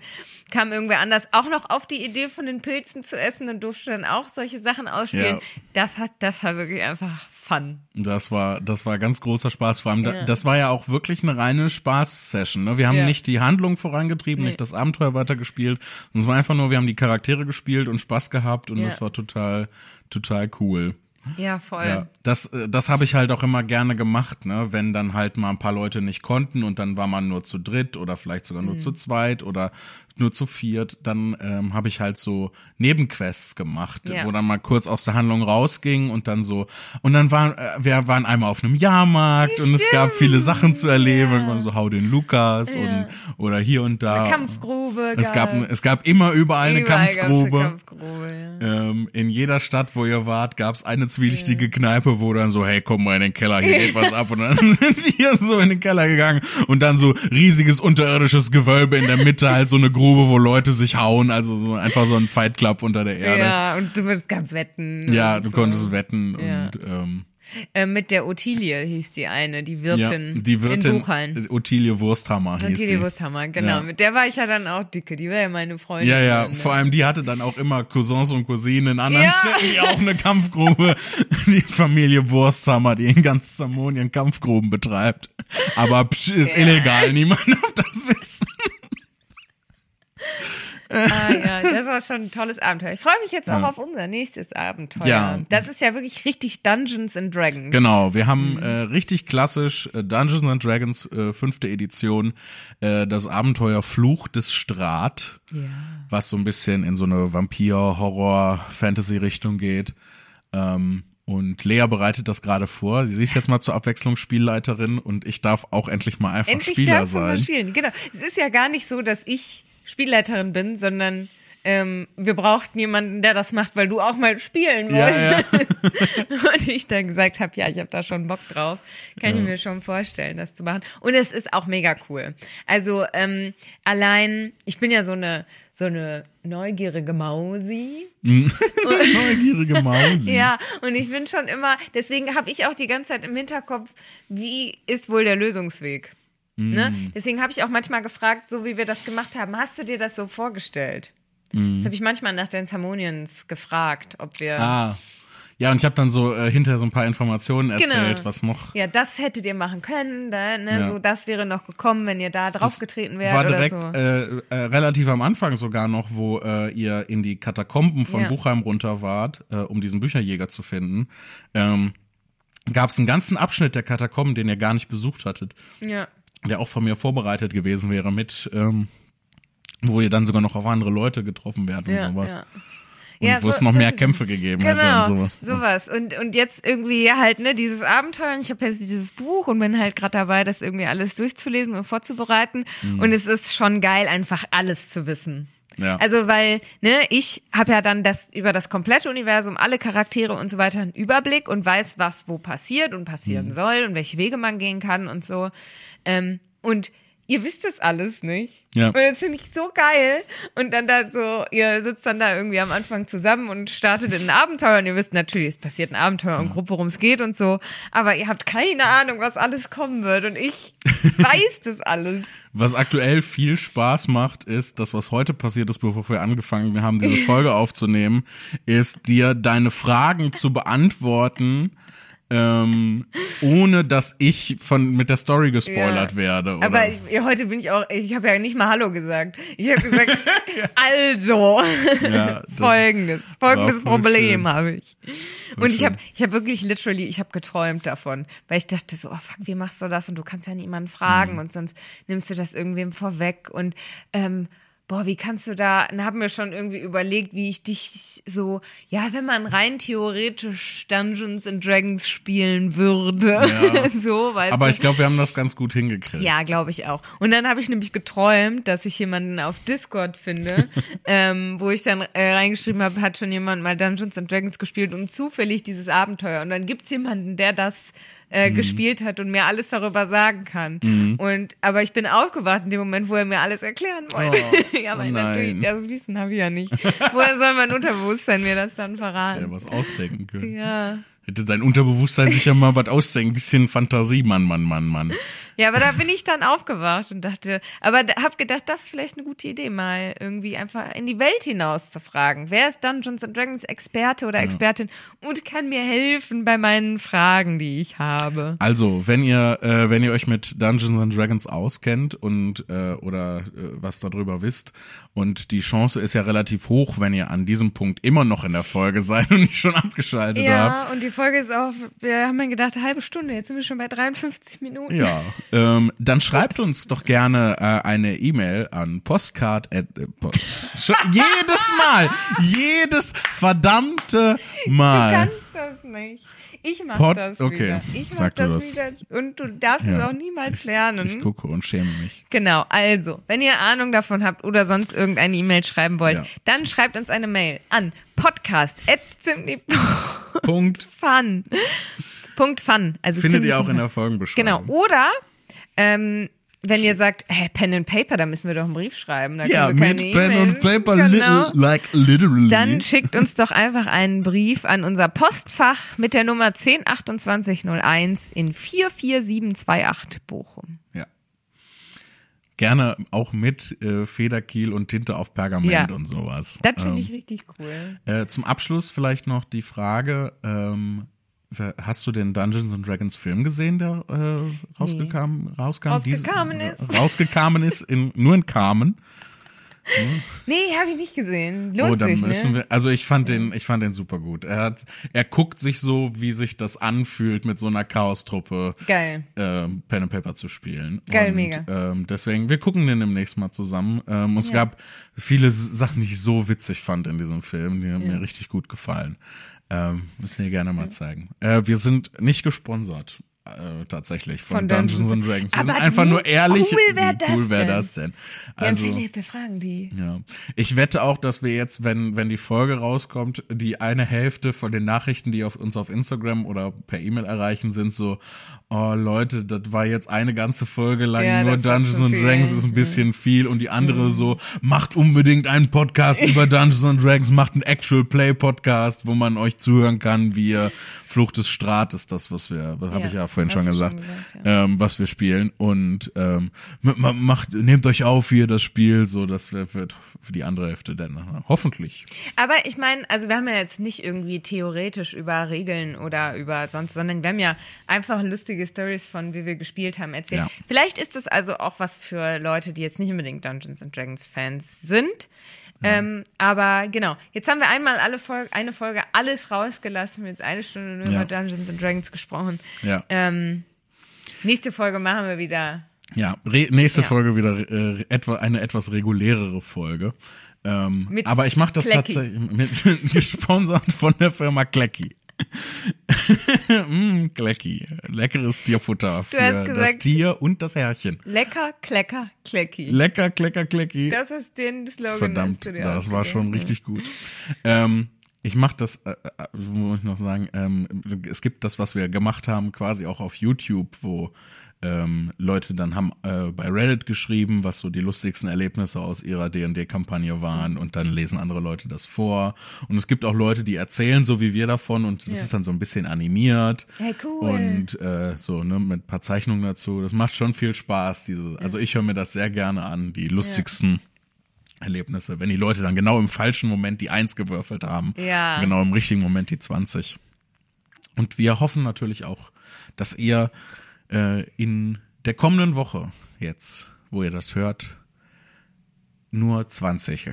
kam irgendwer anders auch noch auf die Idee von den Pilzen zu essen und durfte dann auch solche Sachen ausspielen. Ja. Das hat, das war wirklich einfach Fun. Das war, das war ganz großer Spaß. Vor allem, Ja. das war ja auch wirklich eine reine Spaß-Session. Ne? Wir haben Ja. nicht die Handlung vorangetrieben, nicht das Abenteuer weitergespielt. Es war einfach nur, wir haben die Charaktere gespielt und Spaß gehabt und Ja. das war total, total cool. Ja, voll. Ja, das, äh, das habe ich halt auch immer gerne gemacht, ne? Wenn dann halt mal ein paar Leute nicht konnten und dann war man nur zu dritt oder vielleicht sogar Mhm. nur zu zweit oder nur zu viert, dann ähm, habe ich halt so Nebenquests gemacht, Ja. wo dann mal kurz aus der Handlung rausging und dann so und dann waren äh, wir waren einmal auf einem Jahrmarkt und es gab viele Sachen zu erleben, Ja. irgendwann so hau den Lukas und oder hier und da. Eine Kampfgrube. es gab es gab immer überall eine Überall gab's Kampfgrube. Eine Kampfgrube ja. Ähm, in jeder Stadt, wo ihr wart, gab's eine zwielichtige Kneipe, wo dann so, hey, komm mal in den Keller, hier geht was (laughs) ab. Und dann sind wir so in den Keller gegangen und dann so riesiges unterirdisches Gewölbe in der Mitte, halt so eine Grube, wo Leute sich hauen, also so einfach so ein Fight Club unter der Erde. Ja, und du, es gab Wetten. Ja, du so. konntest wetten Ja. und ähm, Äh, mit der Ottilie hieß die eine, die Wirtin, ja, die Wirtin in Buchhallen. Ottilie Wursthammer hieß Ottilie die. Wursthammer, genau. Ja. Mit der war ich ja dann auch dicke, die war ja meine Freundin. Ja, ja, vor allem die hatte dann auch immer Cousins und Cousinen in anderen Ja. Städten, die auch eine Kampfgrube, (laughs) die Familie Wursthammer, die in ganz Samonien Kampfgruben betreibt. Aber psch, ist illegal, niemand darf das wissen. Ah, ja, das war schon ein tolles Abenteuer. Ich freue mich jetzt auch auf unser nächstes Abenteuer. Ja. Das ist ja wirklich richtig Dungeons and Dragons. Genau, wir Mhm. haben äh, richtig klassisch äh, Dungeons and Dragons äh, fünfte Edition, äh, das Abenteuer Fluch des Strat, Ja. was so ein bisschen in so eine Vampir-Horror-Fantasy-Richtung geht. Ähm, und Lea bereitet das gerade vor. Sie ist jetzt mal zur Abwechslung Spielleiterin und ich darf auch endlich mal einfach Endlich Spieler darfst du mal sein. spielen. Genau. Es ist ja gar nicht so, dass ich Spielleiterin bin, sondern ähm, wir brauchten jemanden, der das macht, weil du auch mal spielen Ja, wolltest. ja. (laughs) Und ich dann gesagt habe, ja, ich habe da schon Bock drauf. Kann ich mir schon vorstellen, das zu machen. Und es ist auch mega cool. Also ähm, allein, ich bin ja so eine so eine neugierige Mausi. (laughs) (laughs) Neugierige Maus. Ja, und ich bin schon immer, deswegen habe ich auch die ganze Zeit im Hinterkopf, wie ist wohl der Lösungsweg? Ne? Mm. Deswegen habe ich auch manchmal gefragt, so wie wir das gemacht haben, hast du dir das so vorgestellt? Das habe ich manchmal nach den Harmonians gefragt, ob wir. Mm. Ah. Ja, und ich habe dann so äh, hinterher so ein paar Informationen erzählt, Genau. was noch Ja, das hättet ihr machen können, da, ne? Ja. so das wäre noch gekommen, wenn ihr da draufgetreten wärt war oder direkt so. äh, äh, relativ am Anfang sogar noch, wo äh, ihr in die Katakomben von Ja. Buchheim runter wart, äh, um diesen Bücherjäger zu finden. Ähm, Gab es einen ganzen Abschnitt der Katakomben, den ihr gar nicht besucht hattet, ja. Der auch von mir vorbereitet gewesen wäre mit, ähm, wo ihr dann sogar noch auf andere Leute getroffen werdet und Ja, sowas. ja. Und Ja, wo es so- noch so mehr Kämpfe gegeben Genau, hätte und sowas. sowas. Und, und jetzt irgendwie halt, ne, dieses Abenteuer. und Ich habe jetzt dieses Buch und bin halt gerade dabei, das irgendwie alles durchzulesen und vorzubereiten. Mhm. Und es ist schon geil, einfach alles zu wissen. Ja. Also weil, ne, ich habe ja dann das über das komplette Universum, alle Charaktere und so weiter einen Überblick und weiß, was wo passiert und Mhm. passieren soll und welche Wege man gehen kann und so. Ähm, und ihr wisst das alles nicht. Ja. Und das finde ich so geil. Und dann da so, ihr sitzt dann da irgendwie am Anfang zusammen und startet in ein Abenteuer und ihr wisst natürlich, es passiert ein Abenteuer und grob, worum es geht und so. Aber ihr habt keine Ahnung, was alles kommen wird. Und ich (laughs) weiß das alles. Was aktuell viel Spaß macht, ist, das, was heute passiert ist, bevor wir angefangen haben, diese (laughs) Folge aufzunehmen, ist dir deine Fragen zu beantworten, ähm, ohne dass ich von mit der Story gespoilert Ja. werde. Oder? Aber ich, heute bin ich auch, ich habe ja nicht mal Hallo gesagt. Ich habe gesagt, (laughs) also, ja, (laughs) folgendes, folgendes voll Problem habe ich. Und ich habe ich hab wirklich literally, ich habe geträumt davon, weil ich dachte so, oh fuck, wie machst du das? Und du kannst ja niemanden fragen Mhm. und sonst nimmst du das irgendwem vorweg und ähm, Boah, wie kannst du da, dann haben wir schon irgendwie überlegt, wie ich dich so, ja, wenn man rein theoretisch Dungeons and Dragons spielen würde, Ja. (laughs) so, weißt Aber du. ich glaube, wir haben das ganz gut hingekriegt. Ja, glaube ich auch. Und dann habe ich nämlich geträumt, dass ich jemanden auf Discord finde, (laughs) ähm, wo ich dann äh, reingeschrieben habe, hat schon jemand mal Dungeons and Dragons gespielt und zufällig dieses Abenteuer. Und dann gibt's jemanden, der das äh, Mhm. gespielt hat und mir alles darüber sagen kann. Und aber ich bin aufgewacht in dem Moment, wo er mir alles erklären wollte. Oh, (laughs) ja, weil oh natürlich, das Wissen habe ich ja nicht. Woher soll mein Unterbewusstsein mir das dann Hätte verraten? was ausdenken können. Ja. Hätte dein Unterbewusstsein sich ja mal was ausdenken. Bisschen Fantasie, Mann, Mann, Mann, Mann. Ja, aber da bin ich dann aufgewacht und dachte, aber hab gedacht, das ist vielleicht eine gute Idee, mal irgendwie einfach in die Welt hinaus zu fragen. Wer ist Dungeons and Dragons Experte oder Expertin und kann mir helfen bei meinen Fragen, die ich habe? Also, wenn ihr, äh, wenn ihr euch mit Dungeons and Dragons auskennt und äh, oder äh, was darüber wisst, und die Chance ist ja relativ hoch, wenn ihr an diesem Punkt immer noch in der Folge seid und nicht schon abgeschaltet habt. Ja, und die Folge ist auch, wir haben ja gedacht, eine halbe Stunde, jetzt sind wir schon bei 53 Minuten. Ja, (laughs) ähm, dann schreibt uns doch gerne äh, eine E-Mail an postcard at, äh, post jedes Mal, jedes verdammte Du Mal. kannst das nicht. Ich mach Pod- das okay, wieder. Ich mach sag du das, das. wieder und du darfst es Ja. auch niemals lernen. Ich gucke und schäme mich. Genau, also, wenn ihr Ahnung davon habt oder sonst irgendeine E-Mail schreiben wollt, Ja. dann schreibt uns eine Mail an podcast.fun. Punkt. Fun. Also Findet ihr auch in der Folgebeschreibung. Genau. Oder ähm, wenn ihr sagt, hey, Pen and Paper, da müssen wir doch einen Brief schreiben. Ja, mit keine Pen und Paper, Genau. li like literally. Dann schickt uns doch einfach einen Brief an unser Postfach mit der Nummer 102801 in 44728 Bochum. ja. Gerne auch mit äh, Federkiel und Tinte auf Pergament Ja. und sowas. Das finde Ähm, ich richtig cool. Äh, zum Abschluss vielleicht noch die Frage, ähm, hast du den Dungeons and Dragons Film gesehen, der äh, rausgekam, rauskam? Rausgekamen Dies- ist. (laughs) Rausgekamen ist, in, nur in Carmen. (laughs) Nee, habe ich nicht gesehen. Lohnt oh, dann sich, müssen ne? wir, also ich fand den, ich fand den super gut. Er hat, er guckt sich so, wie sich das anfühlt, mit so einer Chaos-Truppe Geil. ähm, Pen and Paper zu spielen. Geil, und, mega. Ähm, deswegen, wir gucken den demnächst mal zusammen. Ähm, es Ja. gab viele Sachen, die ich so witzig fand in diesem Film, die haben mir richtig gut gefallen. Ähm, müssen wir gerne mal zeigen. Äh, wir sind nicht gesponsert. Äh, tatsächlich von, Von Dungeons, Dungeons- and Dragons. Wir Aber sind einfach nur ehrlich. cool wär wie das cool wäre denn? das denn? Ja, Also, Philipp, wir fragen die. ja. Ich wette auch, dass wir jetzt, wenn, wenn die Folge rauskommt, die eine Hälfte von den Nachrichten, die auf uns auf Instagram oder per E-Mail erreichen, sind so, oh Leute, das war jetzt eine ganze Folge lang Ja, nur das Dungeons and. Dragons ist ein bisschen viel und die andere so, macht unbedingt einen Podcast über (laughs) Dungeons and Dragons, macht einen Actual Play Podcast, wo man euch zuhören kann, wie ihr Flucht des Strates, das, was wir, habe Ja, ich ja vorhin schon gesagt, schon gesagt, ja. ähm, was wir spielen und ähm, ma- ma- macht, nehmt euch auf, wie ihr das Spiel, so das wird für die andere Hälfte dann äh, hoffentlich. Aber ich meine, also wir haben ja jetzt nicht irgendwie theoretisch über Regeln oder über sonst, sondern wir haben ja einfach lustige Stories von, wie wir gespielt haben, erzählt. Ja. Vielleicht ist das also auch was für Leute, die jetzt nicht unbedingt Dungeons and Dragons Fans sind. Ähm, aber genau, jetzt haben wir einmal alle Folge, eine Folge alles rausgelassen, wir haben jetzt eine Stunde nur Ja. über Dungeons and Dragons gesprochen. Ja, Ähm, nächste Folge machen wir wieder. ja. Nächste Ja. Folge wieder äh, etwa eine etwas regulärere Folge. Ähm, aber ich mache das Klecki. tatsächlich (laughs) mit gesponsert von der Firma Klecki. (laughs) mm, Klecki. Leckeres Tierfutter für hast das gesagt- Tier und das Herrchen. Lecker, klecker, klecki. Lecker, klecker, klecki. Das ist den Slogan. Verdammt, das war schon richtig gut. Ähm, ich mache das, äh, äh, muss ich noch sagen, ähm, es gibt das, was wir gemacht haben, quasi auch auf YouTube, wo ähm, Leute dann haben äh, bei Reddit geschrieben, was so die lustigsten Erlebnisse aus ihrer D&D-Kampagne waren und dann lesen andere Leute das vor. Und es gibt auch Leute, die erzählen so wie wir davon und das Ja. ist dann so ein bisschen animiert. Hey, cool. Und äh, so, ne, mit ein paar Zeichnungen dazu. Das macht schon viel Spaß. Diese, also ich höre mir das sehr gerne an, die lustigsten Erlebnisse, wenn die Leute dann genau im falschen Moment die Eins gewürfelt haben. Ja. Genau im richtigen Moment die 20. Und wir hoffen natürlich auch, dass ihr äh, in der kommenden Woche jetzt, wo ihr das hört, nur 20 äh,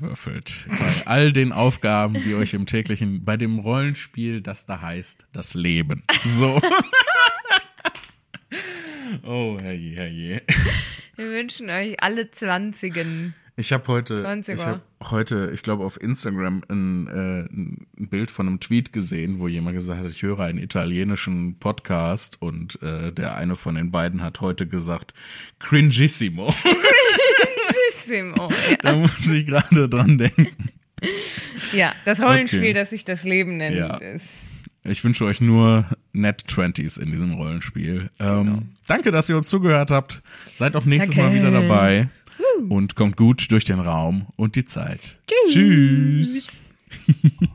würfelt. Bei (laughs) all den Aufgaben, die euch im täglichen, bei dem Rollenspiel, das da heißt, das Leben. So. (laughs) oh, herrje, herrje. Wir wünschen euch alle Zwanzigen. Ich habe heute, 20er. ich habe heute, ich glaube auf Instagram ein, äh, ein Bild von einem Tweet gesehen, wo jemand gesagt hat, ich höre einen italienischen Podcast und äh, der eine von den beiden hat heute gesagt, cringissimo. Ja. (laughs) da muss ich gerade dran denken. ja, das Rollenspiel, Okay. das sich das Leben nennt, Ja. ist. Ich wünsche euch nur Net 20s in diesem Rollenspiel. Ähm, danke, dass ihr uns zugehört habt. Seid auch nächstes Danke. Mal wieder dabei. Und kommt gut durch den Raum und die Zeit. Tschüss. Tschüss. (laughs)